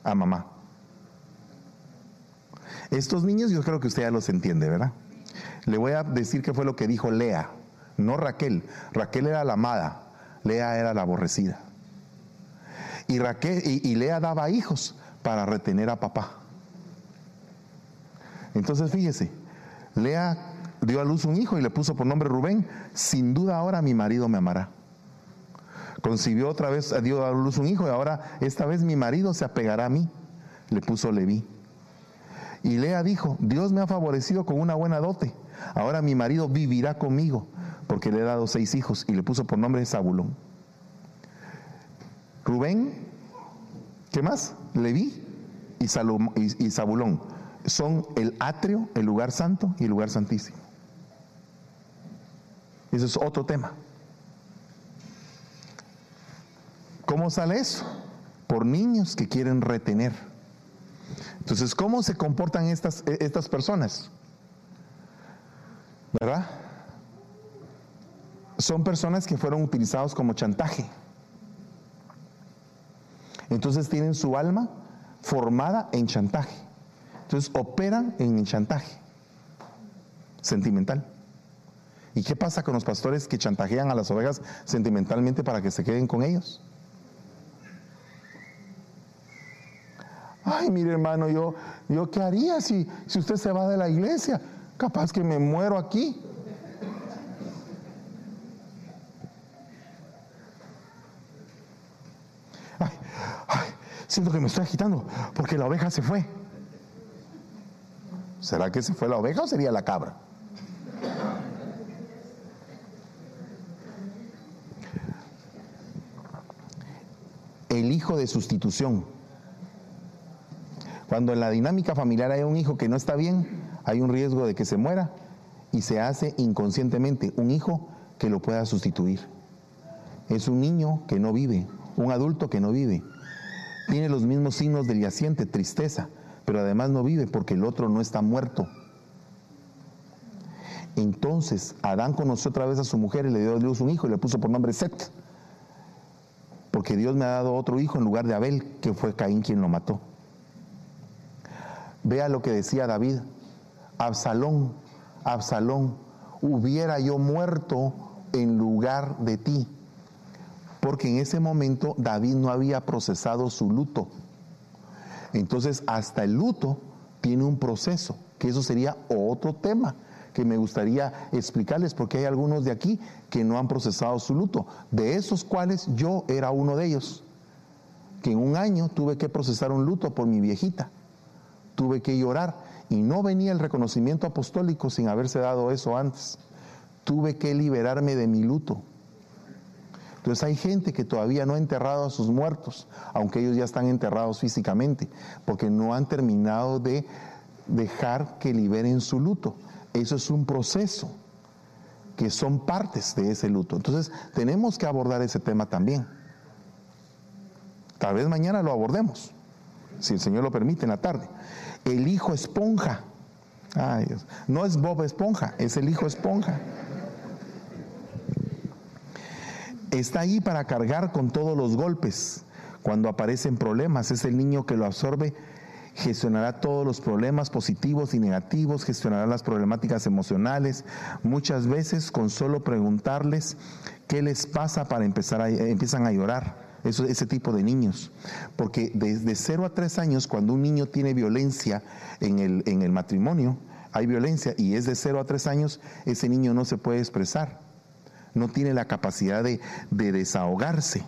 a mamá. Estos niños yo creo que usted ya los entiende, ¿verdad? Le voy a decir qué fue lo que dijo Lea, no Raquel. Raquel era la amada, Lea era la aborrecida. Y, Raquel, y, Lea daba hijos para retener a papá. Entonces fíjese, Lea dio a luz un hijo y le puso por nombre Rubén. Sin duda ahora mi marido me amará. Concibió otra vez, dio a luz un hijo y ahora esta vez mi marido se apegará a mí. Le puso Leví. Y Lea dijo, Dios me ha favorecido con una buena dote. Ahora mi marido vivirá conmigo. porque le he dado seis hijos y le puso por nombre Zabulón. Rubén, ¿qué más? Leví y, Salom- y- Zabulón son el atrio, el lugar santo y el lugar santísimo. Ese es otro tema. ¿Cómo sale eso? Por niños que quieren retener. Entonces, ¿cómo se comportan estas, estas personas? ¿Verdad? Son personas que fueron utilizados como chantaje. Entonces tienen su alma formada en chantaje. Entonces operan en chantaje sentimental. ¿Y qué pasa con los pastores que chantajean a las ovejas sentimentalmente para que se queden con ellos? Ay, mire hermano, yo, yo qué haría si, si usted se va de la iglesia? Capaz que me muero aquí. Ay, ay, siento que me estoy agitando porque la oveja se fue. ¿Será que se fue la oveja o sería la cabra? El hijo de sustitución. Cuando en la dinámica familiar hay un hijo que no está bien, hay un riesgo de que se muera y se hace inconscientemente un hijo que lo pueda sustituir. Es un niño que no vive, un adulto que no vive. Tiene los mismos signos del yaciente, tristeza, pero además no vive porque el otro no está muerto. Entonces Adán conoció otra vez a su mujer y le dio a Dios un hijo y le puso por nombre Set. Porque Dios me ha dado otro hijo en lugar de Abel, que fue Caín quien lo mató. Vea lo que decía David. Absalón, Absalón, hubiera yo muerto en lugar de ti. Porque en ese momento David no había procesado su luto. Entonces, hasta el luto tiene un proceso, que eso sería otro tema que me gustaría explicarles, porque hay algunos de aquí que no han procesado su luto, de esos cuales yo era uno de ellos, que en un año tuve que procesar un luto por mi viejita, tuve que llorar y no venía el reconocimiento apostólico sin haberse dado eso antes, tuve que liberarme de mi luto. Entonces hay gente que todavía no ha enterrado a sus muertos, aunque ellos ya están enterrados físicamente, porque no han terminado de dejar que liberen su luto. Eso es un proceso que son partes de ese luto. Entonces tenemos que abordar ese tema también. Tal vez mañana lo abordemos, si el Señor lo permite, en la tarde. El hijo esponja. Ay, Dios. No es Bob Esponja, es el hijo esponja. Está ahí para cargar con todos los golpes. Cuando aparecen problemas, es el niño que lo absorbe, gestionará todos los problemas positivos y negativos, gestionará las problemáticas emocionales. Muchas veces con solo preguntarles qué les pasa para empezar a, empiezan a llorar. Ese tipo de niños. Porque desde 0 a 3 años, cuando un niño tiene violencia en el, en el matrimonio, hay violencia y es de 0 a 3 años, ese niño no se puede expresar no tiene la capacidad de, de desahogarse.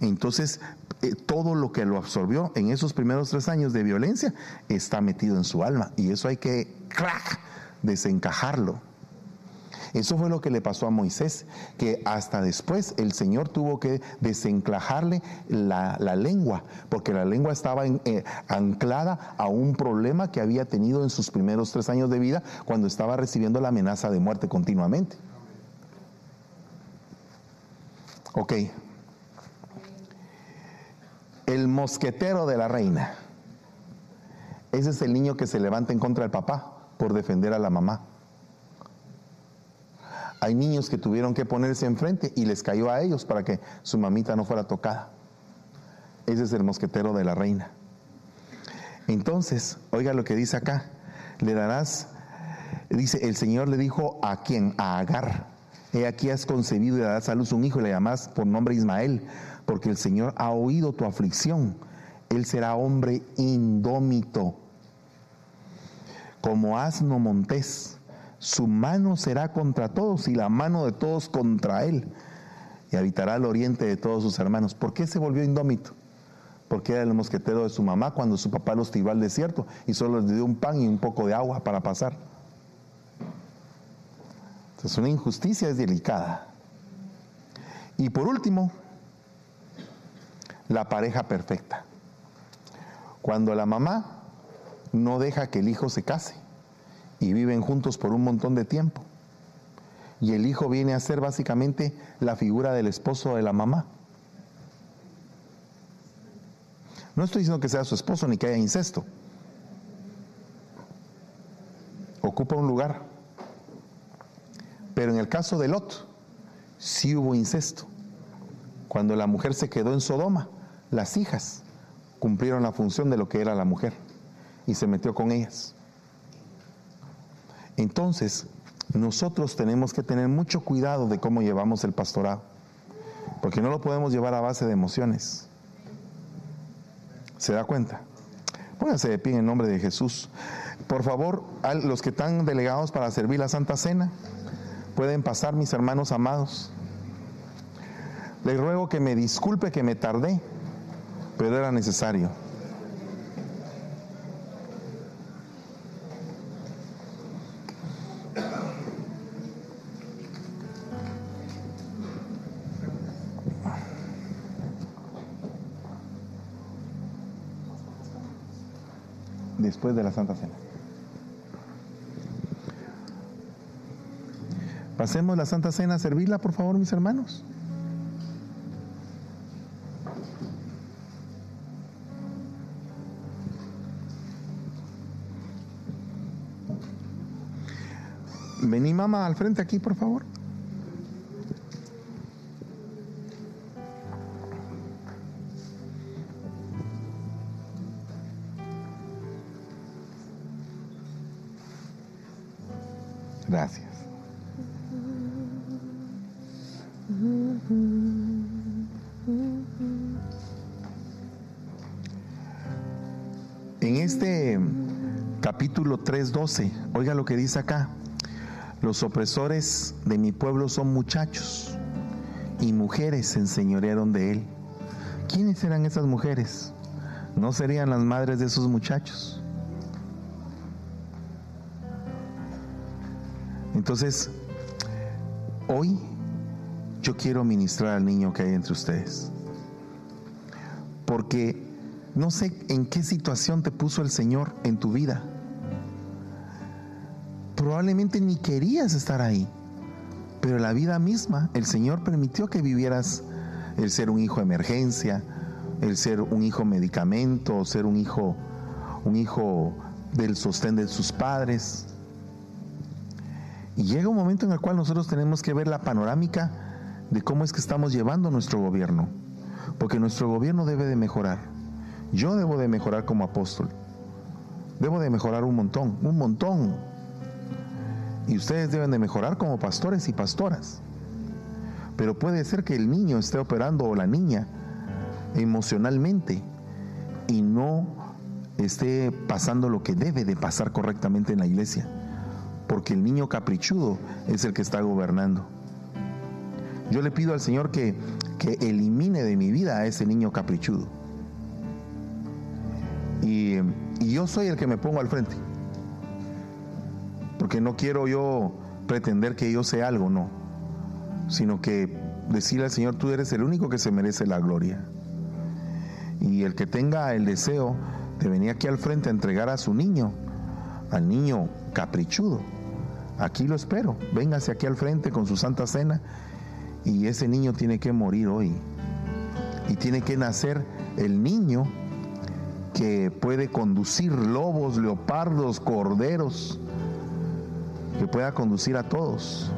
Entonces, eh, todo lo que lo absorbió en esos primeros tres años de violencia está metido en su alma y eso hay que, crack, desencajarlo. Eso fue lo que le pasó a Moisés, que hasta después el Señor tuvo que desenclajarle la, lengua, porque la lengua estaba eh, anclada a un problema que había tenido en sus primeros tres años de vida cuando estaba recibiendo la amenaza de muerte continuamente. Ok. El mosquetero de la reina. Ese es el niño que se levanta en contra del papá por defender a la mamá. Hay niños que tuvieron que ponerse enfrente y les cayó a ellos para que su mamita no fuera tocada. Ese es el mosquetero de la reina. Entonces, oiga lo que dice acá. Le darás, dice, el Señor le dijo a quién, a Agar. He aquí has concebido y darás a luz un hijo y le llamas por nombre Ismael, porque el Señor ha oído tu aflicción. Él será hombre indómito, como asno montés. Su mano será contra todos y la mano de todos contra él. Y habitará al oriente de todos sus hermanos. ¿Por qué se volvió indómito? Porque era el mosquetero de su mamá cuando su papá los tiró al desierto y solo les dio un pan y un poco de agua para pasar. Entonces, una injusticia es delicada. Y por último, la pareja perfecta. Cuando la mamá no deja que el hijo se case y viven juntos por un montón de tiempo. Y el hijo viene a ser básicamente la figura del esposo de la mamá. No estoy diciendo que sea su esposo ni que haya incesto. Ocupa un lugar. Pero en el caso de Lot, sí hubo incesto. Cuando la mujer se quedó en Sodoma, las hijas cumplieron la función de lo que era la mujer y se metió con ellas. Entonces, nosotros tenemos que tener mucho cuidado de cómo llevamos el pastorado, porque no lo podemos llevar a base de emociones. ¿Se da cuenta? Pónganse de pie en nombre de Jesús. Por favor, a los que están delegados para servir la Santa Cena, pueden pasar, mis hermanos amados. Les ruego que me disculpe que me tardé, pero era necesario. Después de la Santa Cena. Pasemos la Santa Cena a servirla, por favor, mis hermanos. Vení mamá al frente aquí, por favor. 3.12, oiga lo que dice acá. Los opresores de mi pueblo son muchachos y mujeres se enseñorearon de él. ¿Quiénes eran esas mujeres? ¿No serían las madres de esos muchachos? Entonces, hoy yo quiero ministrar al niño que hay entre ustedes. Porque no sé en qué situación te puso el Señor en tu vida probablemente ni querías estar ahí, pero la vida misma, el Señor permitió que vivieras el ser un hijo de emergencia, el ser un hijo medicamento, ser un hijo, un hijo del sostén de sus padres. Y llega un momento en el cual nosotros tenemos que ver la panorámica de cómo es que estamos llevando nuestro gobierno, porque nuestro gobierno debe de mejorar. Yo debo de mejorar como apóstol. Debo de mejorar un montón, un montón. Y ustedes deben de mejorar como pastores y pastoras. Pero puede ser que el niño esté operando o la niña emocionalmente y no esté pasando lo que debe de pasar correctamente en la iglesia. Porque el niño caprichudo es el que está gobernando. Yo le pido al Señor que, que elimine de mi vida a ese niño caprichudo. Y, y yo soy el que me pongo al frente porque no quiero yo pretender que yo sé algo, no, sino que decirle al Señor, tú eres el único que se merece la gloria. Y el que tenga el deseo de venir aquí al frente a entregar a su niño, al niño caprichudo, aquí lo espero, véngase aquí al frente con su santa cena y ese niño tiene que morir hoy. Y tiene que nacer el niño que puede conducir lobos, leopardos, corderos, que pueda conducir a todos.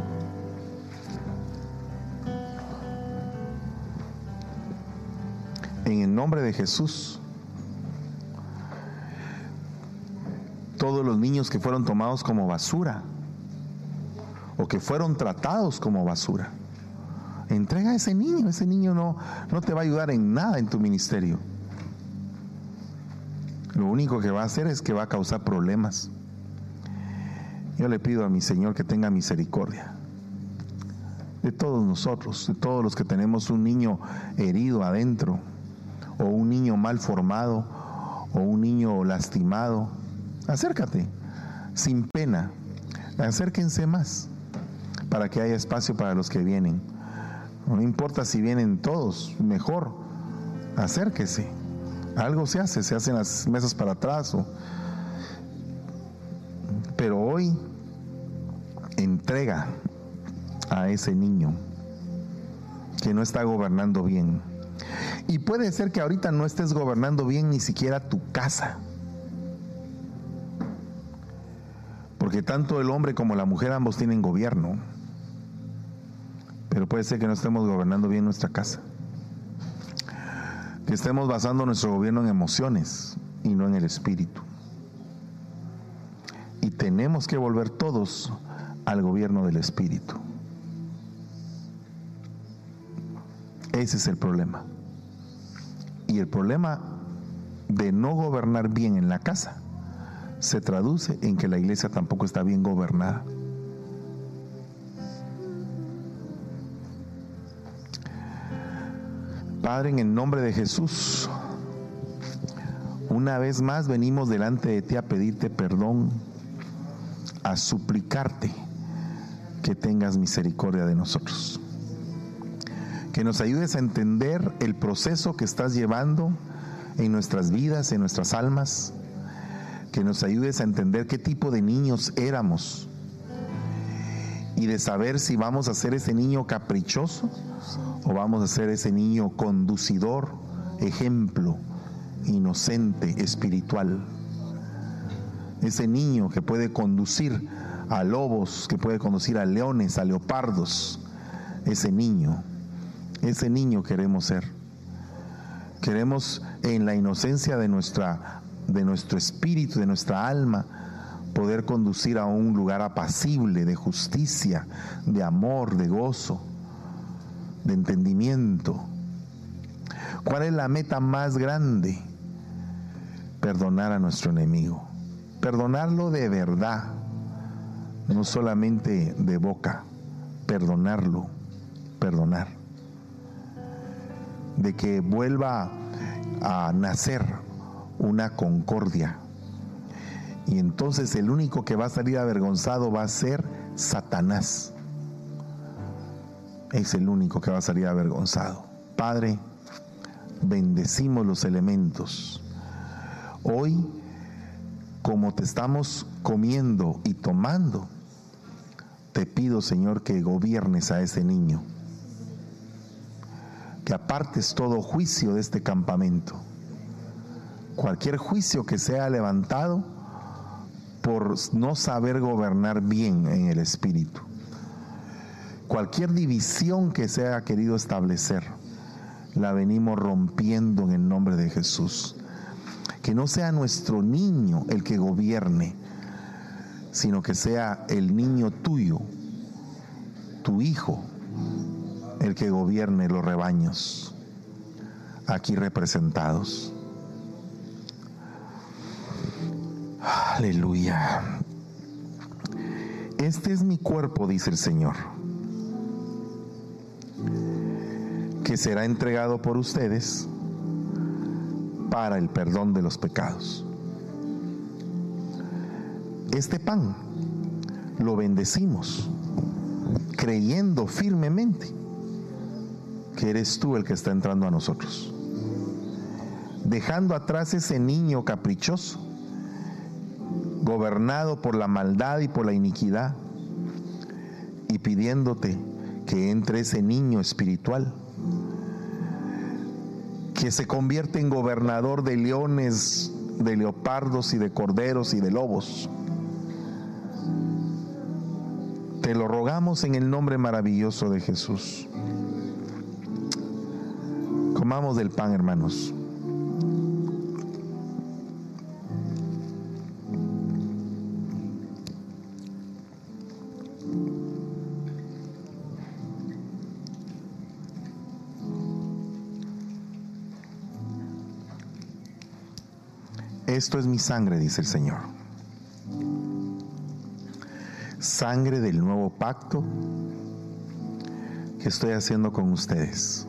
En el nombre de Jesús, todos los niños que fueron tomados como basura o que fueron tratados como basura, entrega a ese niño, ese niño no, no te va a ayudar en nada en tu ministerio. Lo único que va a hacer es que va a causar problemas. Yo le pido a mi Señor que tenga misericordia de todos nosotros, de todos los que tenemos un niño herido adentro, o un niño mal formado, o un niño lastimado. Acércate, sin pena, acérquense más, para que haya espacio para los que vienen. No importa si vienen todos, mejor, acérquese. Algo se hace, se hacen las mesas para atrás. Pero hoy entrega a ese niño que no está gobernando bien. Y puede ser que ahorita no estés gobernando bien ni siquiera tu casa. Porque tanto el hombre como la mujer ambos tienen gobierno. Pero puede ser que no estemos gobernando bien nuestra casa. Que estemos basando nuestro gobierno en emociones y no en el espíritu. Y tenemos que volver todos al gobierno del espíritu. Ese es el problema. Y el problema de no gobernar bien en la casa se traduce en que la iglesia tampoco está bien gobernada. Padre, en el nombre de Jesús, una vez más venimos delante de ti a pedirte perdón, a suplicarte que tengas misericordia de nosotros. Que nos ayudes a entender el proceso que estás llevando en nuestras vidas, en nuestras almas. Que nos ayudes a entender qué tipo de niños éramos. Y de saber si vamos a ser ese niño caprichoso o vamos a ser ese niño conducidor, ejemplo, inocente, espiritual. Ese niño que puede conducir a lobos, que puede conducir a leones, a leopardos. Ese niño, ese niño queremos ser. Queremos en la inocencia de nuestra de nuestro espíritu, de nuestra alma, poder conducir a un lugar apacible de justicia, de amor, de gozo, de entendimiento. ¿Cuál es la meta más grande? Perdonar a nuestro enemigo. Perdonarlo de verdad, no solamente de boca, perdonarlo, perdonar. De que vuelva a nacer una concordia. Y entonces el único que va a salir avergonzado va a ser Satanás. Es el único que va a salir avergonzado. Padre, bendecimos los elementos. Hoy, como te estamos comiendo y tomando, te pido, Señor, que gobiernes a ese niño, que apartes todo juicio de este campamento, cualquier juicio que sea levantado por no saber gobernar bien en el espíritu, cualquier división que se haya querido establecer, la venimos rompiendo en el nombre de Jesús. Que no sea nuestro niño el que gobierne, sino que sea el niño tuyo, tu hijo, el que gobierne los rebaños aquí representados. Aleluya. Este es mi cuerpo, dice el Señor, que será entregado por ustedes para el perdón de los pecados. Este pan lo bendecimos creyendo firmemente que eres tú el que está entrando a nosotros. Dejando atrás ese niño caprichoso, gobernado por la maldad y por la iniquidad, y pidiéndote que entre ese niño espiritual, que se convierte en gobernador de leones, de leopardos y de corderos y de lobos te lo rogamos en el nombre maravilloso de Jesús. Comamos del pan, hermanos. Esto es mi sangre, dice el Señor sangre del nuevo pacto que estoy haciendo con ustedes.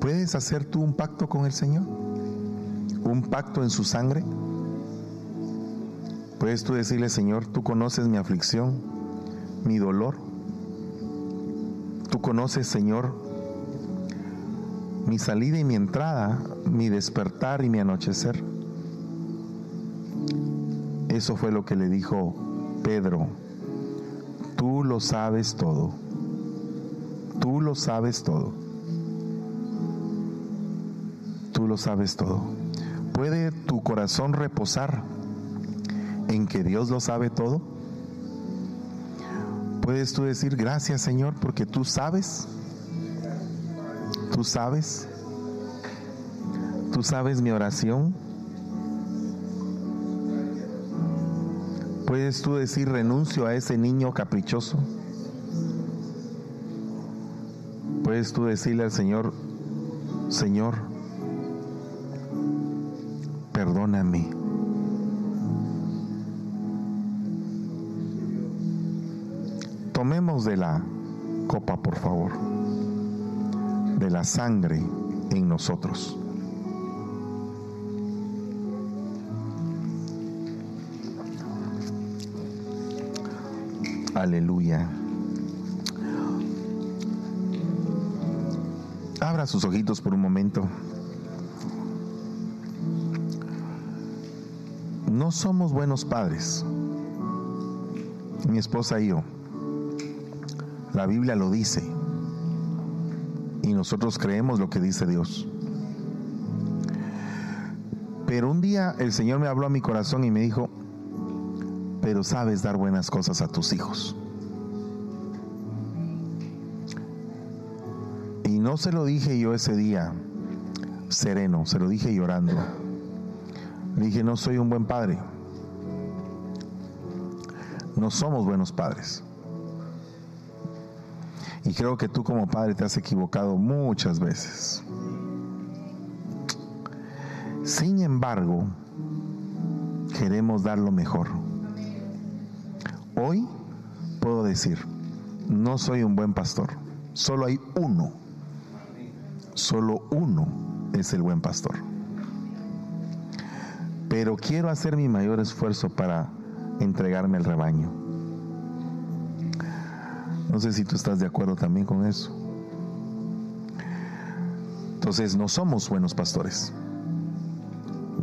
¿Puedes hacer tú un pacto con el Señor? ¿Un pacto en su sangre? ¿Puedes tú decirle, Señor, tú conoces mi aflicción? mi dolor. Tú conoces, Señor, mi salida y mi entrada, mi despertar y mi anochecer. Eso fue lo que le dijo Pedro. Tú lo sabes todo. Tú lo sabes todo. Tú lo sabes todo. ¿Puede tu corazón reposar en que Dios lo sabe todo? ¿Puedes tú decir gracias Señor porque tú sabes? ¿Tú sabes? ¿Tú sabes mi oración? ¿Puedes tú decir renuncio a ese niño caprichoso? ¿Puedes tú decirle al Señor, Señor, perdóname? Tomemos de la copa, por favor, de la sangre en nosotros. Aleluya. Abra sus ojitos por un momento. No somos buenos padres. Mi esposa y yo. La Biblia lo dice. Y nosotros creemos lo que dice Dios. Pero un día el Señor me habló a mi corazón y me dijo, pero sabes dar buenas cosas a tus hijos. Y no se lo dije yo ese día sereno, se lo dije llorando. Le dije, no soy un buen padre. No somos buenos padres. Y creo que tú como padre te has equivocado muchas veces. Sin embargo, queremos dar lo mejor. Hoy puedo decir, no soy un buen pastor. Solo hay uno. Solo uno es el buen pastor. Pero quiero hacer mi mayor esfuerzo para entregarme al rebaño. No sé si tú estás de acuerdo también con eso. Entonces no somos buenos pastores,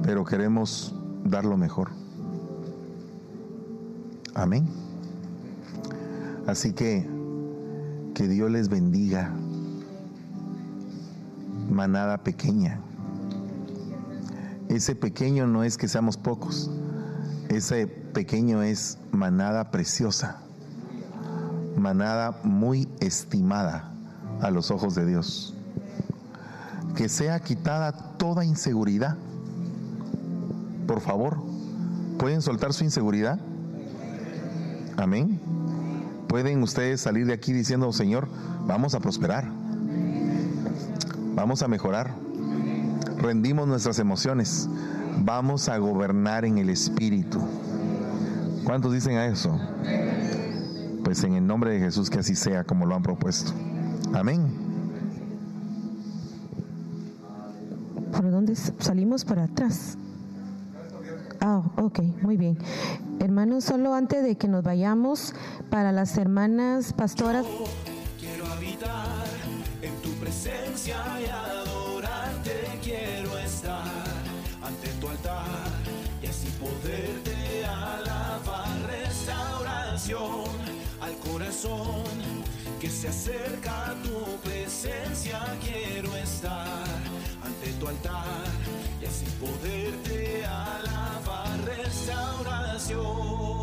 pero queremos dar lo mejor. Amén. Así que que Dios les bendiga, manada pequeña. Ese pequeño no es que seamos pocos, ese pequeño es manada preciosa, manada muy estimada a los ojos de Dios. Que sea quitada toda inseguridad. Por favor, ¿pueden soltar su inseguridad? Amén. Pueden ustedes salir de aquí diciendo, Señor, vamos a prosperar. Vamos a mejorar. Rendimos nuestras emociones. Vamos a gobernar en el Espíritu. ¿Cuántos dicen a eso? Pues en el nombre de Jesús que así sea como lo han propuesto. Amén. ¿Por dónde salimos para atrás? Ah, ok, muy bien. Hermanos, solo antes de que nos vayamos, para las hermanas pastoras. Quiero habitar en tu presencia y adorarte. Quiero estar ante tu altar y así poderte alabar. Restauración al corazón que se acerca a tu presencia. Quiero estar ante tu altar y así poderte alabar. You.